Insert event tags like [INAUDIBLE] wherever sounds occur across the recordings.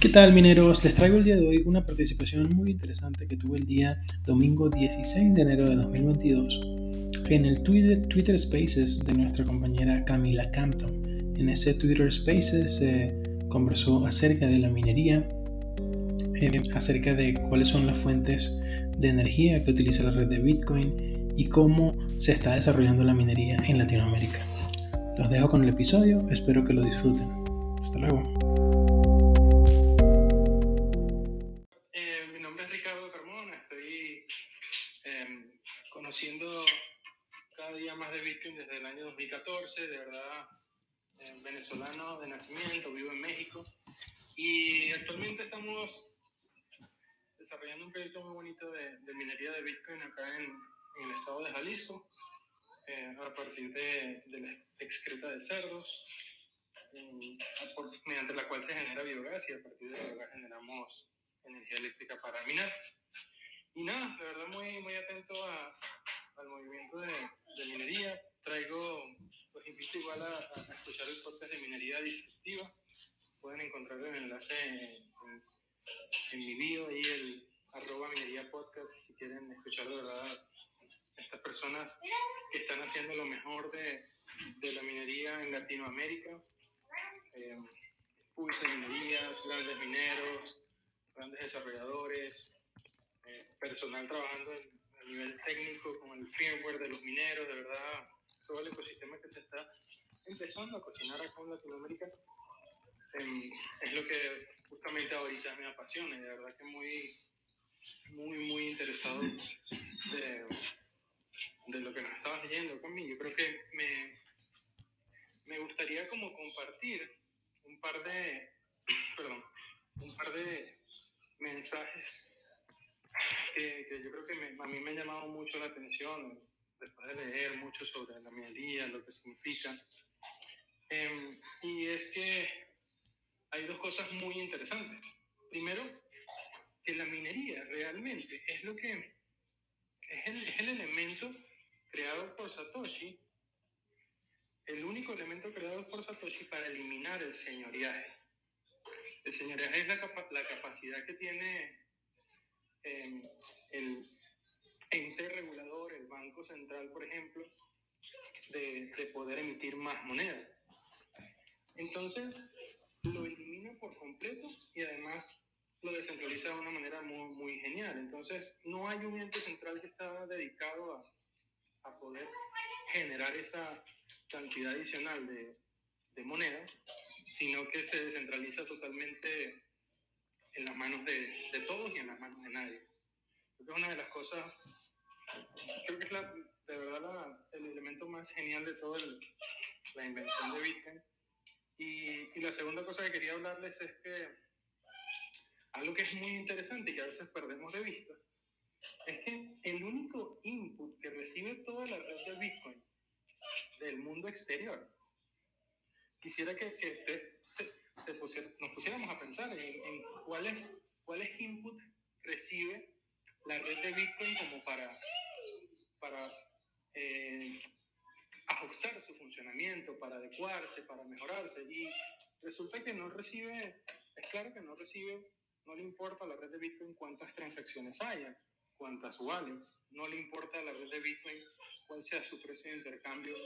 ¿Qué tal mineros? Les traigo el día de hoy una participación muy interesante que tuve el día domingo 16 de enero de 2022 en el Twitter, Twitter Spaces de nuestra compañera Camila Campton. En ese Twitter Spaces se conversó acerca de la minería, eh, acerca de cuáles son las fuentes de energía que utiliza la red de Bitcoin y cómo se está desarrollando la minería en Latinoamérica. Los dejo con el episodio, espero que lo disfruten. Hasta luego. Estado de Jalisco, eh, a partir de, la excreta de cerdos, mediante la cual se genera biogás y a partir de biogás generamos energía eléctrica para minar. Y nada, de verdad muy, muy atento a, al movimiento de, de, minería. Traigo, los invito igual a, a, escuchar el podcast de minería disruptiva. Pueden encontrar el enlace en, en, mi bio, ahí el arroba minería podcast, si quieren escuchar de verdad estas personas que están haciendo lo mejor de, de la minería en Latinoamérica. Eh, de minerías, grandes mineros, grandes desarrolladores, eh, personal trabajando en, nivel técnico, con el firmware de los mineros, de verdad, todo el ecosistema que se está empezando a cocinar acá en Latinoamérica, em, es lo que justamente ahorita me apasiona y de verdad que muy, muy, muy interesado de, de lo que nos estabas leyendo conmigo. Yo creo que me, me gustaría como compartir un par de, [CLEARS THROAT] perdón, un par de mensajes que, yo creo que a mí me ha llamado mucho la atención después de leer mucho sobre la minería, lo que significa. Em, y es que hay dos cosas muy interesantes. Primero, que la minería realmente es lo que es el, es el elemento creado por Satoshi, el único elemento creado por Satoshi para eliminar el señoriaje. El señoriaje es la, la capacidad que tiene el ente regulador, el Banco Central, por ejemplo, de, de poder emitir más moneda. Entonces, lo elimina por completo y además lo descentraliza de una manera muy, muy genial. Entonces, no hay un ente central que está dedicado a, a poder generar esa cantidad adicional de, de moneda, sino que se descentraliza totalmente en las manos de, de, todos y en las manos de nadie. Creo que es una de las cosas, creo que es la, de verdad la, el elemento más genial de toda la invención de Bitcoin. Y, y, la segunda cosa que quería hablarles es que algo que es muy interesante y que a veces perdemos de vista es que el único input que recibe toda la red de Bitcoin del mundo exterior, quisiera que, que usted se, nos pusiéramos a pensar en, cuáles, cuáles input recibe la red de Bitcoin como para, para eh, ajustar su funcionamiento, para adecuarse, para mejorarse. Y resulta que no recibe, es claro que no recibe, no le importa a la red de Bitcoin cuántas transacciones haya, cuántas wallets, no le importa la red de Bitcoin cuál sea su precio de intercambio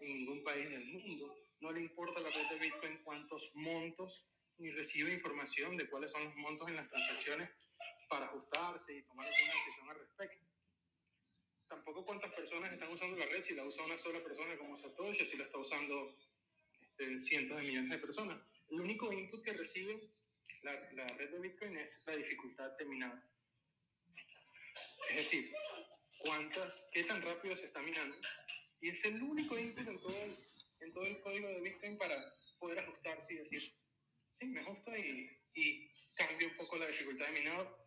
en ningún país del mundo no le importa la red de Bitcoin cuántos montos, ni recibe información de cuáles son los montos en las transacciones para ajustarse y tomar alguna decisión al respecto. Tampoco cuántas personas están usando la red, si la usa una sola persona como Satoshi, si la está usando este, cientos de millones de personas. El único input que recibe la, la red de Bitcoin es la dificultad de. Es decir, cuántas, qué tan rápido se está minando. Y es el único input en todo el, en todo el código de Bitcoin para poder ajustarse y decir, sí, me ajusta y, y cambia un poco la dificultad de minado.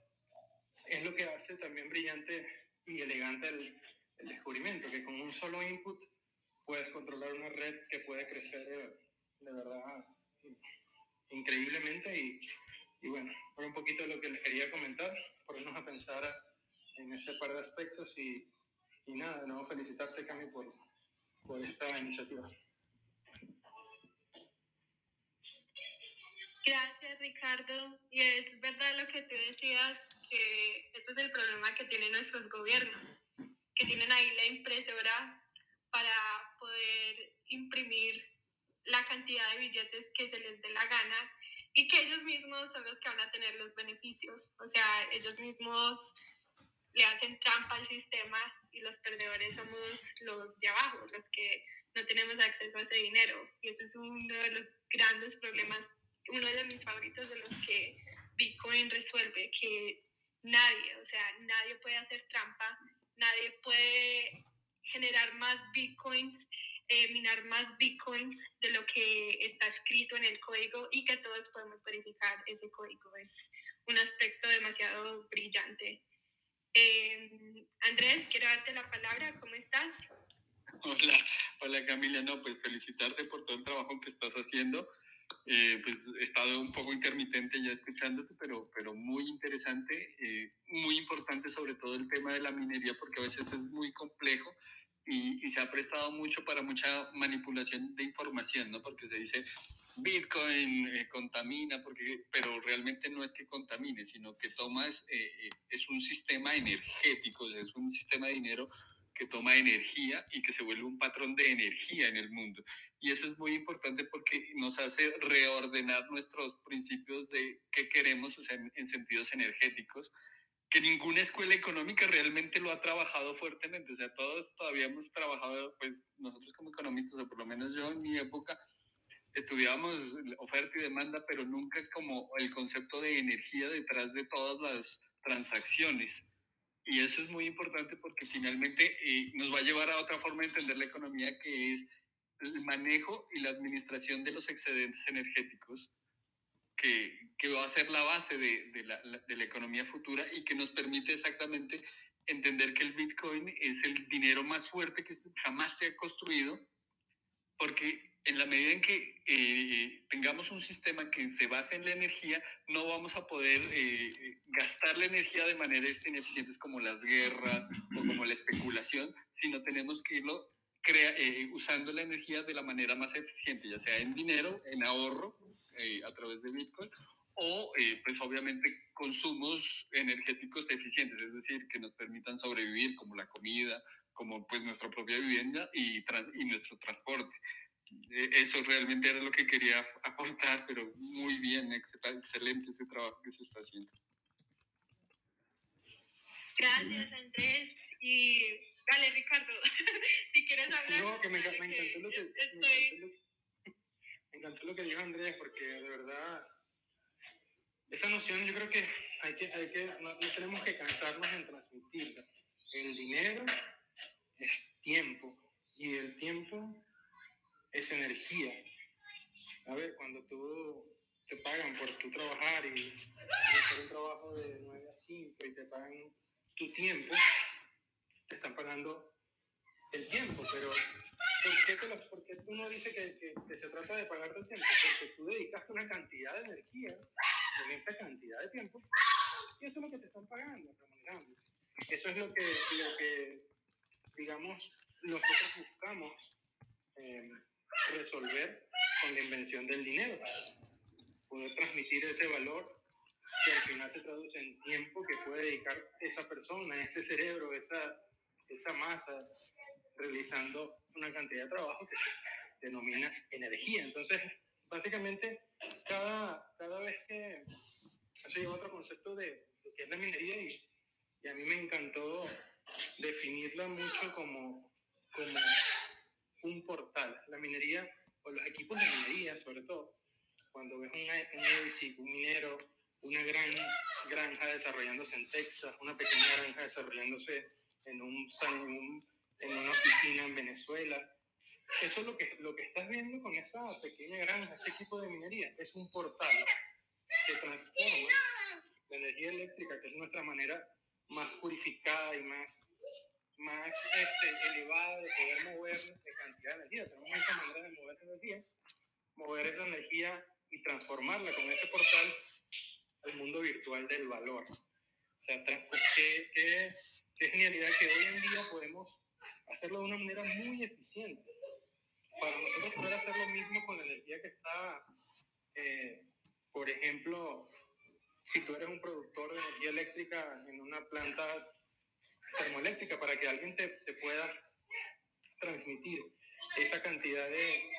Es lo que hace también brillante y elegante el, el descubrimiento, que con un solo input puedes controlar una red que puede crecer de, verdad increíblemente y, y, bueno, por un poquito de lo que les quería comentar, ponernos a pensar en ese par de aspectos y, y nada, de felicitarte Cami por, por esta iniciativa. Gracias, Ricardo. Y es verdad lo que tú decías, que este es el problema que tienen nuestros gobiernos, que tienen ahí la impresora para poder imprimir la cantidad de billetes que se les dé la gana y que ellos mismos son los que van a tener los beneficios. O sea, ellos mismos le hacen trampa al sistema y los perdedores somos los de abajo, los que no tenemos acceso a ese dinero. Y ese es uno de los grandes problemas, uno de mis favoritos de los que Bitcoin resuelve, que nadie, o sea, nadie puede hacer trampa, nadie puede generar más Bitcoins eh, minar más bitcoins de lo que está escrito en el código y que todos podemos verificar ese código. Es un aspecto demasiado brillante. Eh, Andrés, quiero darte la palabra. ¿Cómo estás? Hola, hola Camila. No, pues felicitarte por todo el trabajo que estás haciendo. Eh, pues he estado un poco intermitente ya escuchándote, pero, pero muy interesante, muy importante sobre todo el tema de la minería, porque a veces es muy complejo y, se ha prestado mucho para mucha manipulación de información, ¿no? Porque se dice Bitcoin eh, contamina, porque, pero realmente no es que contamine, sino que tomas, eh, eh, es un sistema energético, es un sistema de dinero que toma energía y que se vuelve un patrón de energía en el mundo. Y eso es muy importante porque nos hace reordenar nuestros principios de qué queremos, o sea, en sentidos energéticos, que ninguna escuela económica realmente lo ha trabajado fuertemente. O sea, todos todavía hemos trabajado, pues nosotros como economistas, o por lo menos yo en mi época, estudiábamos oferta y demanda, pero nunca como el concepto de energía detrás de todas las transacciones. Y eso es muy importante porque finalmente eh, nos va a llevar a otra forma de entender la economía, que es el manejo y la administración de los excedentes energéticos que, que va a ser la base de, de, la, de, la, economía futura y que nos permite exactamente entender que el Bitcoin es el dinero más fuerte que jamás se ha construido, porque en la medida en que eh, tengamos un sistema que se base en la energía, no vamos a poder eh, gastar la energía de maneras ineficientes como las guerras o como la especulación, sino tenemos que irlo crea, eh, usando la energía de la manera más eficiente, ya sea en dinero, en ahorro eh, a través de Bitcoin o eh, pues obviamente consumos energéticos eficientes, es decir, que nos permitan sobrevivir como la comida, como pues nuestra propia vivienda y, y nuestro transporte. Eh, eso realmente era lo que quería aportar, pero muy bien, excelente ese trabajo que se está haciendo. Gracias, Andrés. Y dale, Ricardo, [LAUGHS] si quieres hablar. No, que me, me encantó lo que, estoy me encantó lo que dijo Andrés, porque de verdad, esa noción yo creo que hay que, hay que no, tenemos que cansarnos en transmitirla. El dinero es tiempo y el tiempo es energía. A ver, cuando tú te pagan por tu trabajar y, hacer un trabajo de 9 a 5 y te pagan tu tiempo, te están pagando el tiempo, pero ¿por qué, tú no dices que, que, se trata de pagarte el tiempo? Porque tú dedicaste una cantidad de energía en esa cantidad de tiempo y eso es lo que te están pagando, remunerando. Eso es lo que, lo que digamos, nosotros buscamos eh, resolver con la invención del dinero. Poder transmitir ese valor que al final se traduce en tiempo que puede dedicar esa persona, ese cerebro, esa, esa masa, realizando una cantidad de trabajo que se denomina energía. Entonces, básicamente, cada, cada vez que se lleva otro concepto de lo que es la minería y, y, a mí me encantó definirla mucho como, como un portal. La minería, o los equipos de minería sobre todo, cuando ves un, un, minero, una gran granja desarrollándose en Texas, una pequeña granja desarrollándose en un, en un en una oficina en Venezuela. Eso es lo que, lo que estás viendo con esa pequeña granja, ese equipo de minería. Es un portal que transforma la energía eléctrica, que es nuestra manera más purificada y más, más este, elevada de poder mover de cantidad de energía. Tenemos muchas maneras de mover energía, mover esa energía y transformarla con ese portal al mundo virtual del valor. O sea, qué, qué, qué genialidad que hoy en día podemos hacerlo de una manera muy eficiente. Para nosotros poder hacer lo mismo con la energía que está eh, por ejemplo, si tú eres un productor de energía eléctrica en una planta termoeléctrica, para que alguien te, te pueda transmitir esa cantidad de,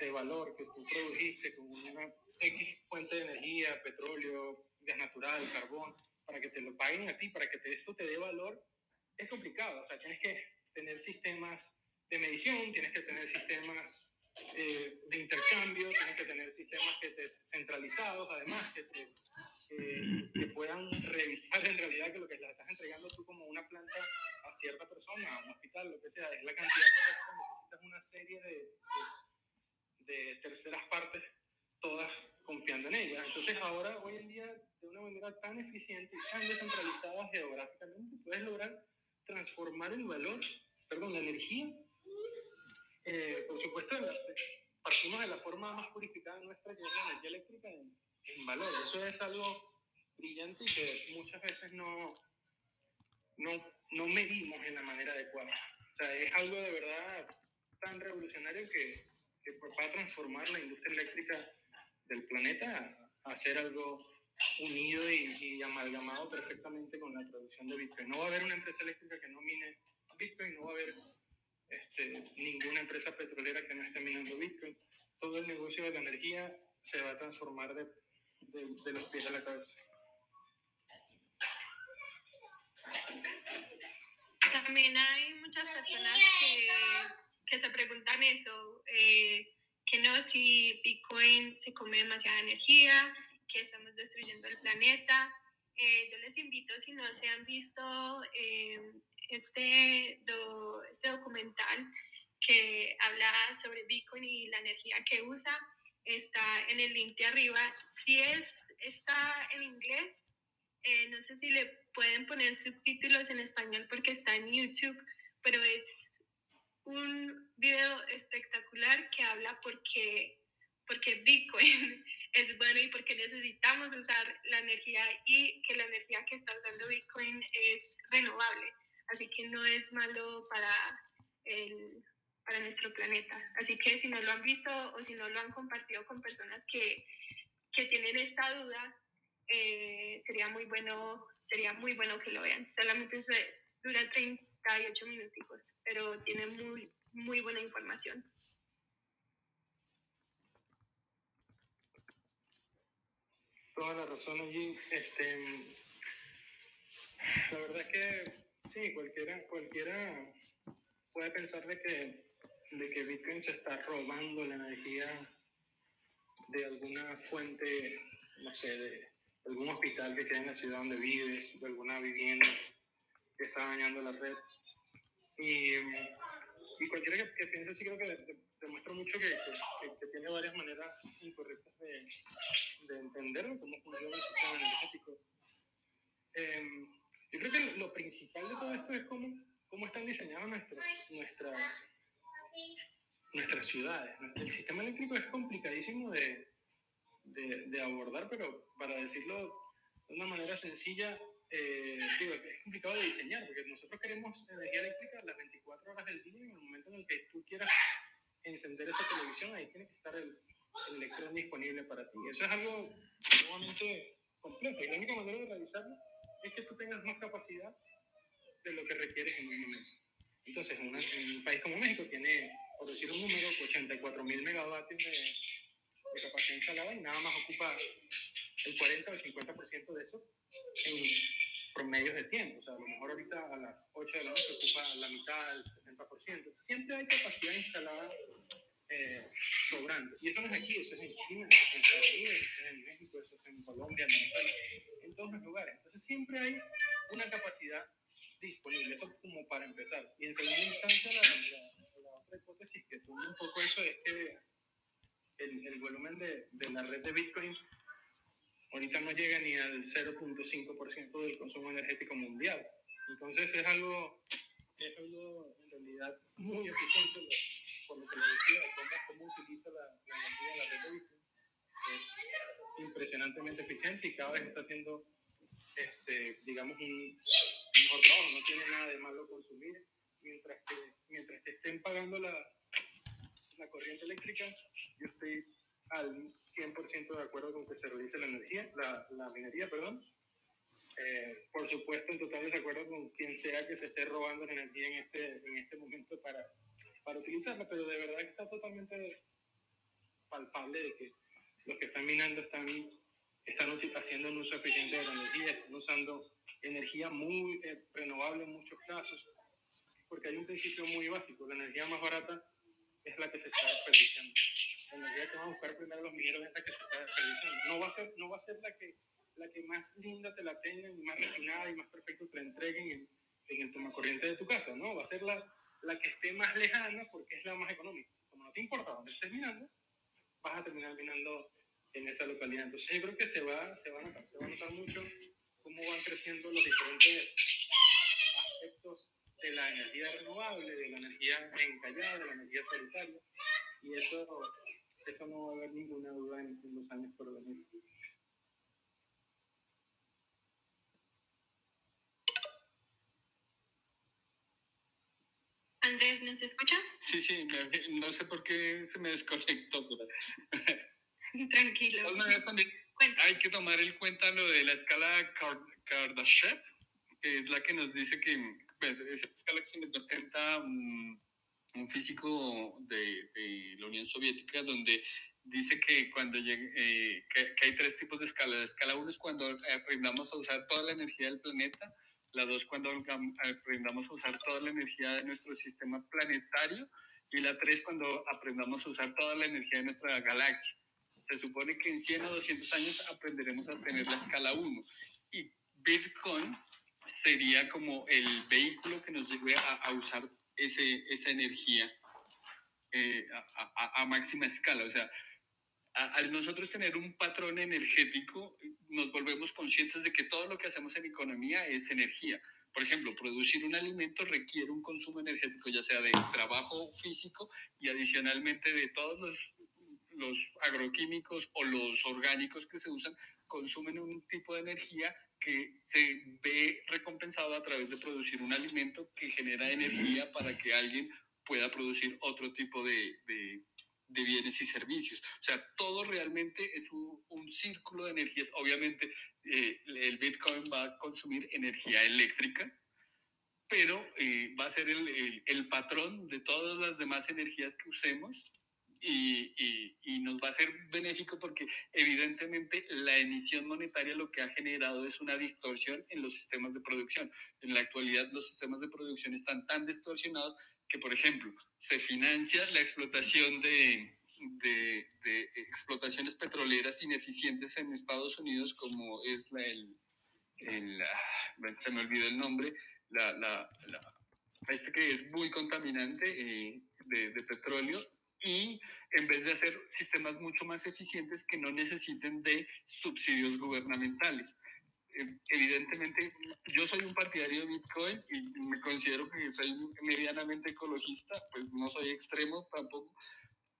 de valor que tú produjiste con una X fuente de energía, petróleo, gas natural, carbón, para que te lo paguen a ti, para que te, eso te dé valor, es complicado. O sea, tienes que tener sistemas de medición, tienes que tener sistemas eh, de intercambio, tienes que tener sistemas que te, centralizados, además, que, te, que puedan revisar en realidad que lo que le estás entregando tú como una planta a cierta persona, a un hospital, lo que sea, es la cantidad correcta, necesitas una serie de, de, de terceras partes, todas confiando en ella. Entonces ahora, hoy en día, de una manera tan eficiente y tan descentralizada geográficamente, puedes lograr transformar el valor, perdón, la energía. Eh, por supuesto, partimos de la forma más purificada nuestra, que es la energía eléctrica, en, en valor. Eso es algo brillante y que muchas veces no, no, no medimos en la manera adecuada. O sea, es algo de verdad tan revolucionario que, que va a transformar la industria eléctrica del planeta a hacer algo unido y, y, amalgamado perfectamente con la producción de Bitcoin. No va a haber una empresa eléctrica que no mine Bitcoin, no va a haber este, ninguna empresa petrolera que no esté minando Bitcoin. Todo el negocio de la energía se va a transformar de, de, los pies a la cabeza. También hay muchas personas que, que se preguntan eso. Eh, que no, si Bitcoin se come demasiada energía, que estamos destruyendo el planeta. Eh, yo les invito, si no se han visto eh, este, do, este documental que habla sobre Bitcoin y la energía que usa, está en el link de arriba. Si es, está en inglés, eh, no sé si le pueden poner subtítulos en español porque está en YouTube, pero es un video espectacular que habla porque, porque Bitcoin [LAUGHS] es bueno y porque necesitamos usar la energía y que la energía que está usando Bitcoin es renovable. Así que no es malo para, el, para nuestro planeta. Así que si no lo han visto o si no lo han compartido con personas que, que tienen esta duda, eh, sería muy bueno sería muy bueno que lo vean. Solamente dura 38 minuticos, pero tiene muy, muy buena información. Toda la razón allí. Este, la verdad es que sí, cualquiera, cualquiera puede pensar de que, de que Bitcoin se está robando la energía de alguna fuente, no sé, de algún hospital que quede en la ciudad donde vives, de alguna vivienda que está dañando la red. Y, y cualquiera que, que, piense así creo que demuestra mucho que, que, que, tiene varias maneras incorrectas de, de entender cómo funciona el sistema energético. Eh, yo creo que lo principal de todo esto es cómo, cómo están diseñadas nuestras, nuestras, nuestras ciudades. El sistema eléctrico es complicadísimo de, de, de abordar, pero para decirlo de una manera sencilla, eh, digo, es complicado de diseñar, porque nosotros queremos energía eléctrica las 24 horas del día y en el momento en el que tú quieras encender esa televisión, ahí tiene que estar el, el electrón disponible para ti. Eso es algo sumamente complejo y la única manera de realizarlo es que tú tengas más capacidad de lo que requieres en un momento. Entonces, una, en un país como México tiene, por decir un número, 84 mil megavatios de, de capacidad instalada y nada más ocupa el 40 o el 50% de eso en promedios de tiempo. O sea, a lo mejor ahorita a las 8 de la noche ocupa la mitad, el 60%. Siempre hay capacidad instalada eh, sobrando. Y eso no es aquí, eso es en China, eso es en Estados Unidos, eso es en México, eso es en Colombia, en Venezuela, en todos los lugares. Entonces siempre hay una capacidad disponible, eso como para empezar. Y en segunda instancia, la, la, la otra hipótesis que tuvo un poco eso es que el, el volumen de, de la red de Bitcoin ahorita no llega ni al 0.5% del consumo energético mundial. Entonces es algo, es algo en realidad muy eficiente, por lo que le decía, cómo utiliza la, la energía de la red de Bitcoin. Es impresionantemente eficiente y cada vez está haciendo, este, digamos, un mejor trabajo. No tiene nada de malo consumir, mientras que, mientras que estén pagando la, la corriente eléctrica, yo estoy al 100% de acuerdo con que se realice la energía, la, la minería, perdón. Eh, por supuesto, en total desacuerdo con quien sea que se esté robando la energía en este, en este momento para, para utilizarla, pero de verdad que está totalmente palpable de que los que están minando están, están haciendo un uso eficiente de la energía, están usando energía muy eh, renovable en muchos casos, porque hay un principio muy básico, la energía más barata es la que se está desperdiciando. La energía que van a buscar primero los mineros es la que se está desperdiciando. No va a ser, no va a ser la que la que más linda te la tengan y más refinada y más perfecta te la entreguen en, en el tomacorriente de tu casa, ¿no? Va a ser la, la que esté más lejana porque es la más económica. Como no te importa dónde estés minando, vas a terminar minando en esa localidad. Entonces yo creo que se va, se va, a, notar, se va a notar mucho cómo van creciendo los diferentes aspectos de la energía renovable, de la energía encallada, de la energía solitaria. Y eso, eso no va a haber ninguna duda en, los años por venir. Andrés, ¿nos escucha? Sí, sí, me, no sé por qué se me desconectó. Pero... [LAUGHS] [LAUGHS] Tranquilo. también hay que tomar en cuenta lo de la escala Kardashev, que es la que nos dice que pues, esa escala que se me presenta um, un físico de, de, la Unión Soviética, donde dice que cuando llegue, eh, que, que, hay tres tipos de escala. La escala 1 es cuando aprendamos a usar toda la energía del planeta la dos cuando aprendamos a usar toda la energía de nuestro sistema planetario y la tres cuando aprendamos a usar toda la energía de nuestra galaxia. Se supone que en 100 o 200 años aprenderemos a tener la escala 1 y Bitcoin sería como el vehículo que nos lleve a, a usar ese, esa energía eh, a, a, a máxima escala. O sea, al nosotros tener un patrón energético, nos volvemos conscientes de que todo lo que hacemos en economía es energía. Por ejemplo, producir un alimento requiere un consumo energético, ya sea de trabajo físico y adicionalmente de todos los, los agroquímicos o los orgánicos que se usan, consumen un tipo de energía que se ve recompensado a través de producir un alimento que genera energía para que alguien pueda producir otro tipo de, de de bienes y servicios. O sea, todo realmente es un, un círculo de energías. Obviamente, eh, el Bitcoin va a consumir energía eléctrica, pero eh, va a ser el, el, el, patrón de todas las demás energías que usemos y, nos va a ser benéfico porque evidentemente la emisión monetaria lo que ha generado es una distorsión en los sistemas de producción. En la actualidad los sistemas de producción están tan distorsionados que, por ejemplo, se financia la explotación de, explotaciones petroleras ineficientes en Estados Unidos, como es la, el, el, se me olvidó el nombre, la, la, este que es muy contaminante eh, de petróleo, y en vez de hacer sistemas mucho más eficientes que no necesiten de subsidios gubernamentales. Evidentemente, yo soy un partidario de Bitcoin y me considero que soy medianamente ecologista, pues no soy extremo tampoco,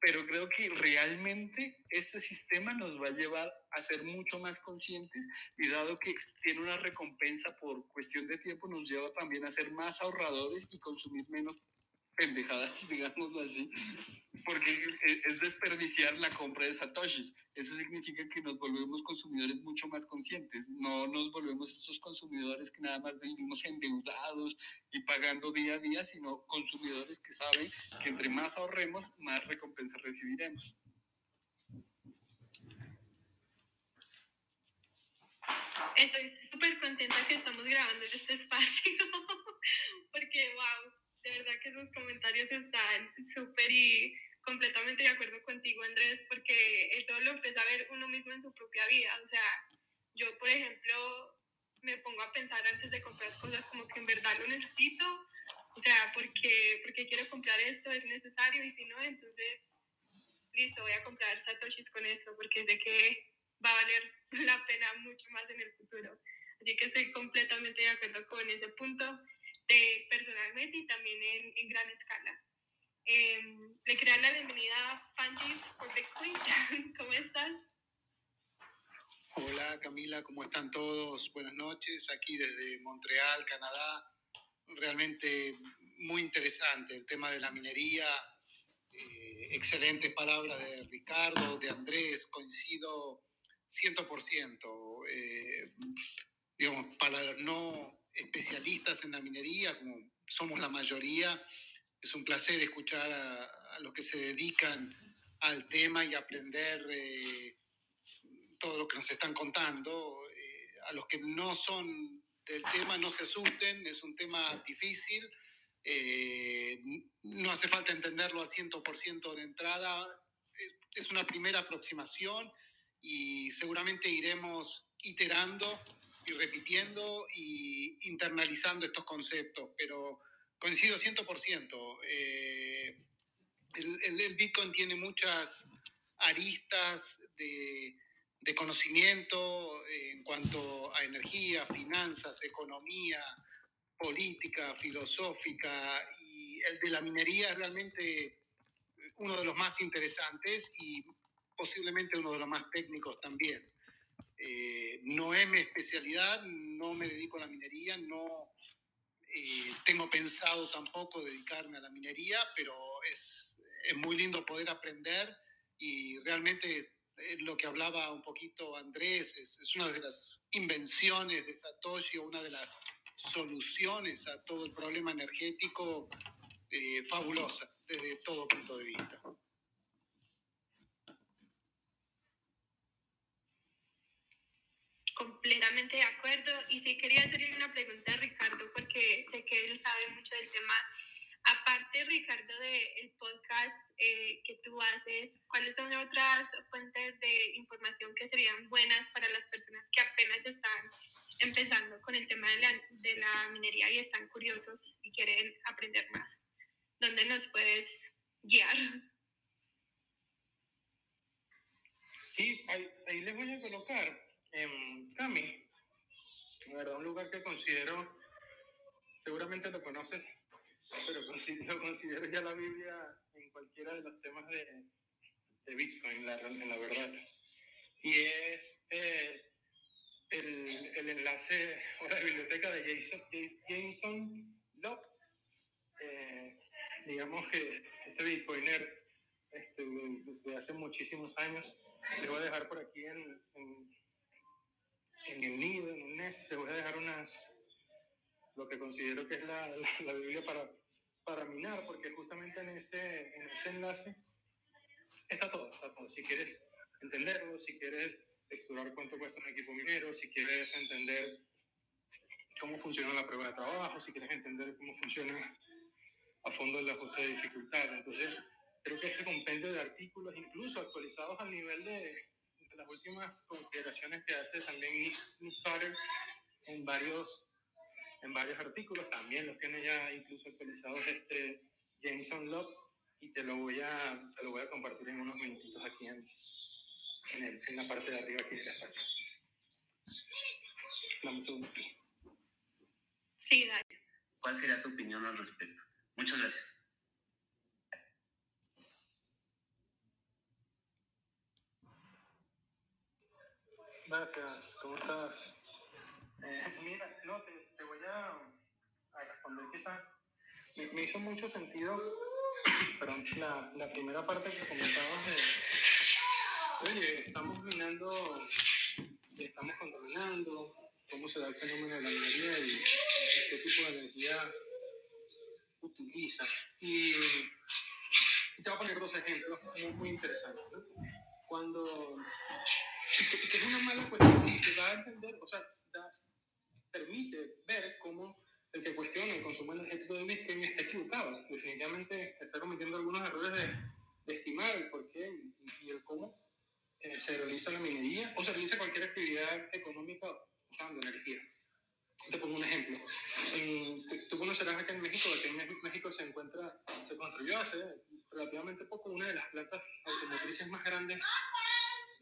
pero creo que realmente este sistema nos va a llevar a ser mucho más conscientes y dado que tiene una recompensa por cuestión de tiempo, nos lleva también a ser más ahorradores y consumir menos pendejadas, [LAUGHS] digámoslo así, porque es desperdiciar la compra de satoshis. Eso significa que nos volvemos consumidores mucho más conscientes, no nos volvemos estos consumidores que nada más vivimos endeudados y pagando día a día, sino consumidores que saben que entre más ahorremos, más recompensa recibiremos. Estoy súper contenta que estamos grabando en este espacio, [LAUGHS] porque wow, de verdad que sus comentarios están súper y completamente de acuerdo contigo, Andrés, porque eso lo empieza a ver uno mismo en su propia vida. O sea, yo, por ejemplo, me pongo a pensar antes de comprar cosas como que en verdad lo necesito, o sea, porque, porque quiero comprar esto, es necesario, y si no, entonces, listo, voy a comprar satoshis con esto, porque sé que va a valer [LAUGHS] la pena mucho más en el futuro. Así que estoy completamente de acuerdo con ese punto de, personalmente y también en, en gran escala. Eh, le quería dar la bienvenida a Fantis por Bitcoin. [LAUGHS] ¿Cómo estás? Hola Camila, ¿cómo están todos? Buenas noches, aquí desde Montreal, Canadá. Realmente muy interesante el tema de la minería. Eh, excelentes palabras de Ricardo, de Andrés, coincido 100%. Eh, digamos, para no especialistas en la minería, como somos la mayoría, es un placer escuchar a, los que se dedican al tema y aprender eh, todo lo que nos están contando. Eh, a los que no son del tema, no se asusten, es un tema difícil. Eh, no hace falta entenderlo al 100% de entrada. Es una primera aproximación y seguramente iremos iterando y repitiendo y internalizando estos conceptos, pero coincido 100%. Eh, el, Bitcoin tiene muchas aristas de, de conocimiento en cuanto a energía, finanzas, economía, política, filosófica, y el de la minería es realmente uno de los más interesantes y posiblemente uno de los más técnicos también. Eh, no es mi especialidad, no me dedico a la minería, no eh, tengo pensado tampoco dedicarme a la minería, pero es, es muy lindo poder aprender y realmente lo que hablaba un poquito Andrés, es, es, una de las invenciones de Satoshi, una de las soluciones a todo el problema energético eh, fabulosa desde todo punto de vista. Completamente de acuerdo. Y sí quería hacerle una pregunta a Ricardo porque sé que él sabe mucho del tema. Aparte, Ricardo, del podcast eh, que tú haces, ¿cuáles son otras fuentes de información que serían buenas para las personas que apenas están empezando con el tema de la, de la minería y están curiosos y quieren aprender más? ¿Dónde nos puedes guiar? Sí, ahí, ahí les voy a colocar en Cami, verdad, un lugar que considero, seguramente lo conoces, pero [LAUGHS] lo considero ya la Biblia en cualquiera de los temas de, de Bitcoin, la, en la verdad. Y es eh, el, el, enlace o la biblioteca de Jason, Jason Locke. Eh, digamos que este Bitcoiner este, de, hace muchísimos años, le voy a dejar por aquí en en el nido, en el nest, te voy a dejar unas, lo que considero que es la, la, Biblia para, para minar, porque justamente en ese, en ese enlace está todo, está todo. Si quieres entenderlo, si quieres explorar cuánto cuesta un equipo minero, si quieres entender cómo funciona la prueba de trabajo, si quieres entender cómo funciona a fondo el ajuste de dificultad. Entonces, creo que este compendio de artículos, incluso actualizados al nivel de, las últimas consideraciones que hace también Nick, Carter en varios, en varios artículos, también los tiene ya incluso actualizados este Jameson Locke y te lo voy a, te lo voy a compartir en unos minutitos aquí en, en, el, en la parte de arriba aquí la espacio. Dame un segundo. Sí, dale. ¿Cuál sería tu opinión al respecto? Muchas gracias. Gracias, ¿cómo estás? Eh, mira, no, te, te voy a, responder quizás. Me, me, hizo mucho sentido, [COUGHS] la, la primera parte que comentabas de, oye, estamos minando, estamos contaminando, cómo se da el fenómeno de la minería y, qué tipo de energía utiliza. Y te voy a poner dos ejemplos muy, muy interesantes. Cuando y que, es una mala cuestión que da a entender, o sea, da, permite ver cómo el que cuestiona el consumo energético de Bitcoin está equivocado. Definitivamente está cometiendo algunos errores de, de estimar el por qué y, y el cómo eh, se realiza la minería o se realiza cualquier actividad económica usando energía. Te pongo un ejemplo. En, tú conocerás acá en México, que en México se encuentra, se construyó hace relativamente poco una de las plantas automotrices más grandes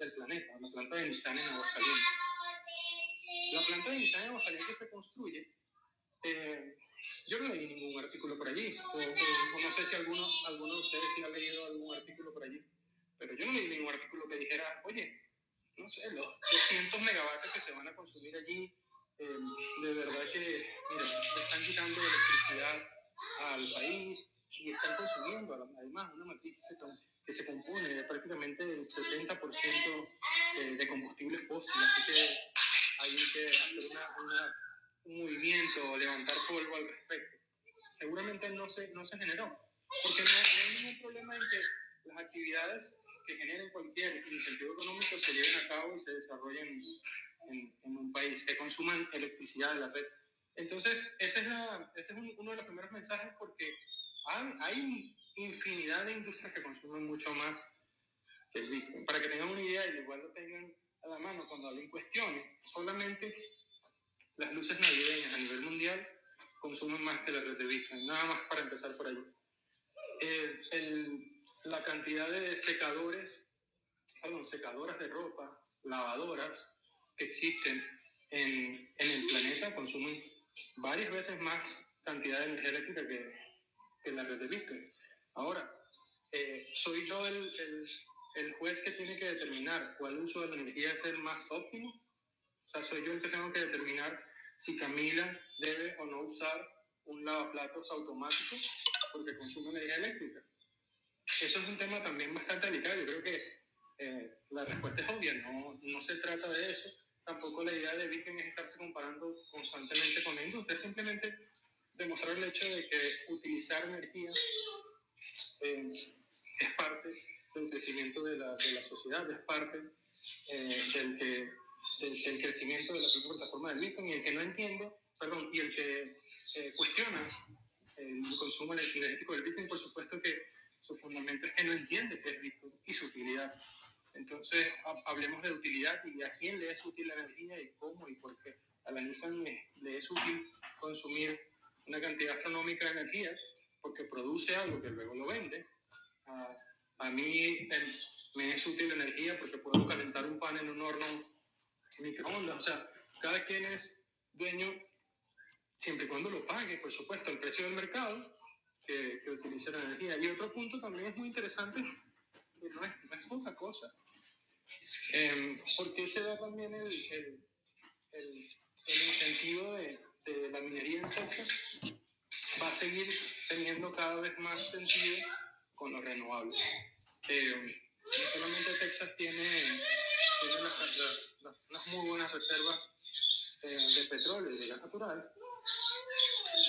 del planeta, la planta de Nissan en Aguascalientes. La planta de Nissan en Aguascalientes se construye. Eh, yo no leí ningún artículo por allí, o, o, o, no sé si alguno, alguno de ustedes sí ha leído algún artículo por allí, pero yo no leí ningún artículo que dijera, oye, no sé, los 200 megavatios que se van a consumir allí, eh, de verdad que, mira, están quitando electricidad al país y están consumiendo además una matriz que se compone de prácticamente el 70% de, de combustibles fósiles. Así que hay que hacer una, un movimiento, levantar polvo al respecto. Seguramente no se, no se generó, porque no, hay ningún problema en que las actividades que generen cualquier incentivo económico se lleven a cabo y se desarrollen en, en un país, que consuman electricidad de la red. Entonces, ese es, la, ese es uno de los primeros mensajes porque hay, hay infinidad de industrias que consumen mucho más que el Bitcoin. Para que tengan una idea y igual lo tengan a la mano cuando alguien cuestione, solamente las luces navideñas a nivel mundial consumen más que la red de Bitcoin. Nada más para empezar por allí. Eh, el, la cantidad de secadores, perdón, secadoras de ropa, lavadoras que existen en, en el planeta consumen varias veces más cantidad de energía eléctrica que, que la red de Bitcoin. Ahora, eh, soy yo el, el, el, juez que tiene que determinar cuál uso de la energía es el más óptimo. O sea, soy yo el que tengo que determinar si Camila debe o no usar un lavaplatos automático porque consume energía eléctrica. Eso es un tema también bastante delicado. Yo creo que eh, la respuesta es obvia, no, no se trata de eso. Tampoco la idea de Bitcoin es estarse comparando constantemente con la industria, simplemente demostrar el hecho de que utilizar energía eh, es parte del crecimiento de la, de la sociedad, es parte eh, del, que, del, del, crecimiento de la propia plataforma del Bitcoin y el que no entiende, perdón, y el que eh, cuestiona el consumo energético del Bitcoin, por supuesto que su fundamento es que no entiende qué es Bitcoin y su utilidad. Entonces, hablemos de utilidad y a quién le es útil la energía y cómo y por qué. A la Nissan le es útil consumir una cantidad astronómica de energía porque produce algo que luego lo vende. A, a mí me es útil energía porque puedo calentar un pan en un horno microondas. O sea, cada quien es dueño siempre y cuando lo pague, por supuesto, el precio del mercado que, que utilice la energía. Y otro punto también es muy interesante, que no es, no es poca cosa, eh, porque se da también el, el, el, el incentivo de, de la minería en Texas va a seguir teniendo cada vez más sentido con los renovables. Eh, no solamente Texas tiene, tiene las, muy buenas reservas eh, de petróleo y de gas natural,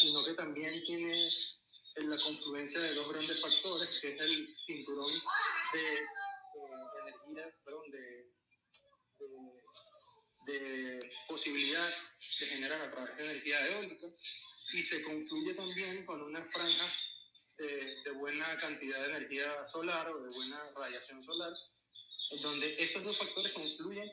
sino que también tiene la confluencia de dos grandes factores, que es el cinturón de, de energía, perdón, de, de, de posibilidad se generan a través de energía eólica y se concluye también con una franja de, de, buena cantidad de energía solar o de buena radiación solar, donde esos dos factores confluyen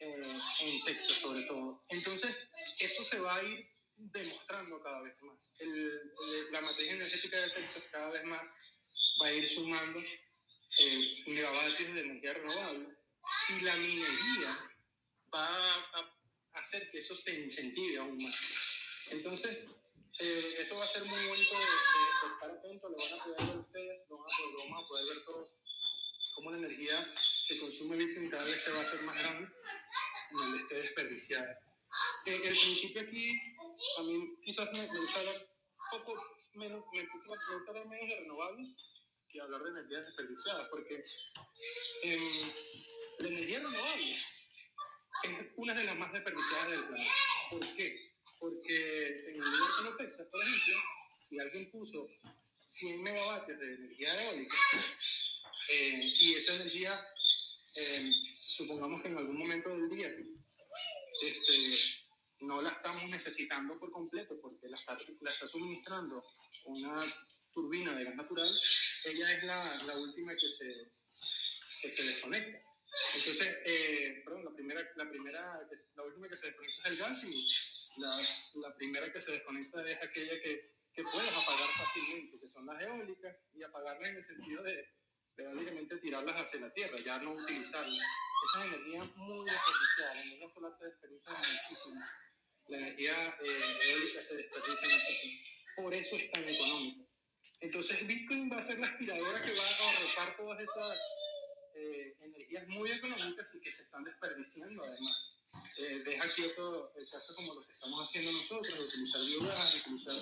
eh, en Texas sobre todo. Entonces, eso se va a ir demostrando cada vez más. El, la matriz energética de Texas cada vez más va a ir sumando eh, megavatios de energía renovable y la minería va a hacer que eso se incentive aún más. Entonces, eh, eso va a ser muy bonito de, de, estar atento, lo van a poder ver ustedes, lo van a poder, lo vamos a poder ver todos, cómo la energía que consume Bitcoin cada vez se va a hacer más grande, donde esté desperdiciada. Eh, el principio aquí, a mí quizás me, me gusta hablar poco menos, me, me gusta hablar menos de renovables que hablar de energías desperdiciadas, porque eh, la energía renovable es una de las más desperdiciadas del planeta. ¿Por qué? Porque en el lugar como Texas, por ejemplo, si alguien puso 100 megavatios de energía eólica eh, y esa energía, eh, supongamos que en algún momento del día este, no la estamos necesitando por completo porque la está, la está suministrando una turbina de gas natural, ella es la, la última que se, que se desconecta. Entonces, eh, perdón, la primera, la primera, la última que se desconecta es el gas y la, la primera que se desconecta es aquella que, que puedes apagar fácilmente, que son las eólicas, y apagarlas en el sentido de, de básicamente tirarlas hacia la tierra, ya no utilizarlas. Esa es energía muy desperdiciada, la energía solar se desperdicia muchísimo, la energía eh, eólica se desperdicia muchísimo. Por eso es tan económico. Entonces Bitcoin va a ser la aspiradora que va a ahorrar todas esas eh, energías muy económicas y que se están desperdiciando además. Eh, deja quieto el caso como lo que estamos haciendo nosotros, de utilizar biogás, utilizar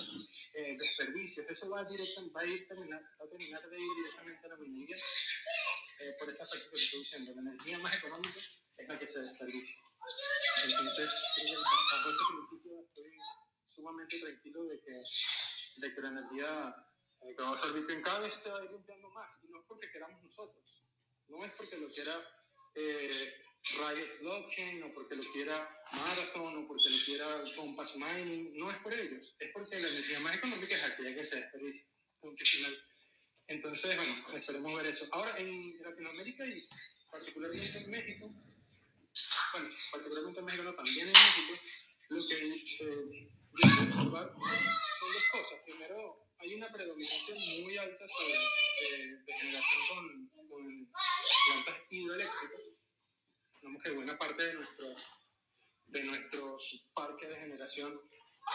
eh, desperdicios. Eso va, directo, va, a ir terminar, va a terminar de ir directamente a la minería eh, por esta parte que estoy diciendo, la energía más económica es la que se desperdicia. Entonces, bajo este principio estoy sumamente tranquilo de que, de que la energía eh, que va a servir en cada vez se va a ir limpiando más, y no es porque queramos nosotros, no es porque lo quiera eh, Riot Blockchain, o porque lo quiera Marathon, o porque lo quiera Compass Mining, no es por ellos, es porque la energía más económica es aquella que se desperdicia. Entonces, bueno, esperemos ver eso. Ahora, en Latinoamérica y particularmente en México, bueno, particularmente en México, no, también en México, lo que eh, yo quiero observar son dos cosas. Primero, hay una predominancia muy alta sobre, de, de generación con, con plantas hidroeléctricas. Vemos que buena parte de, nuestro, de nuestros parques de generación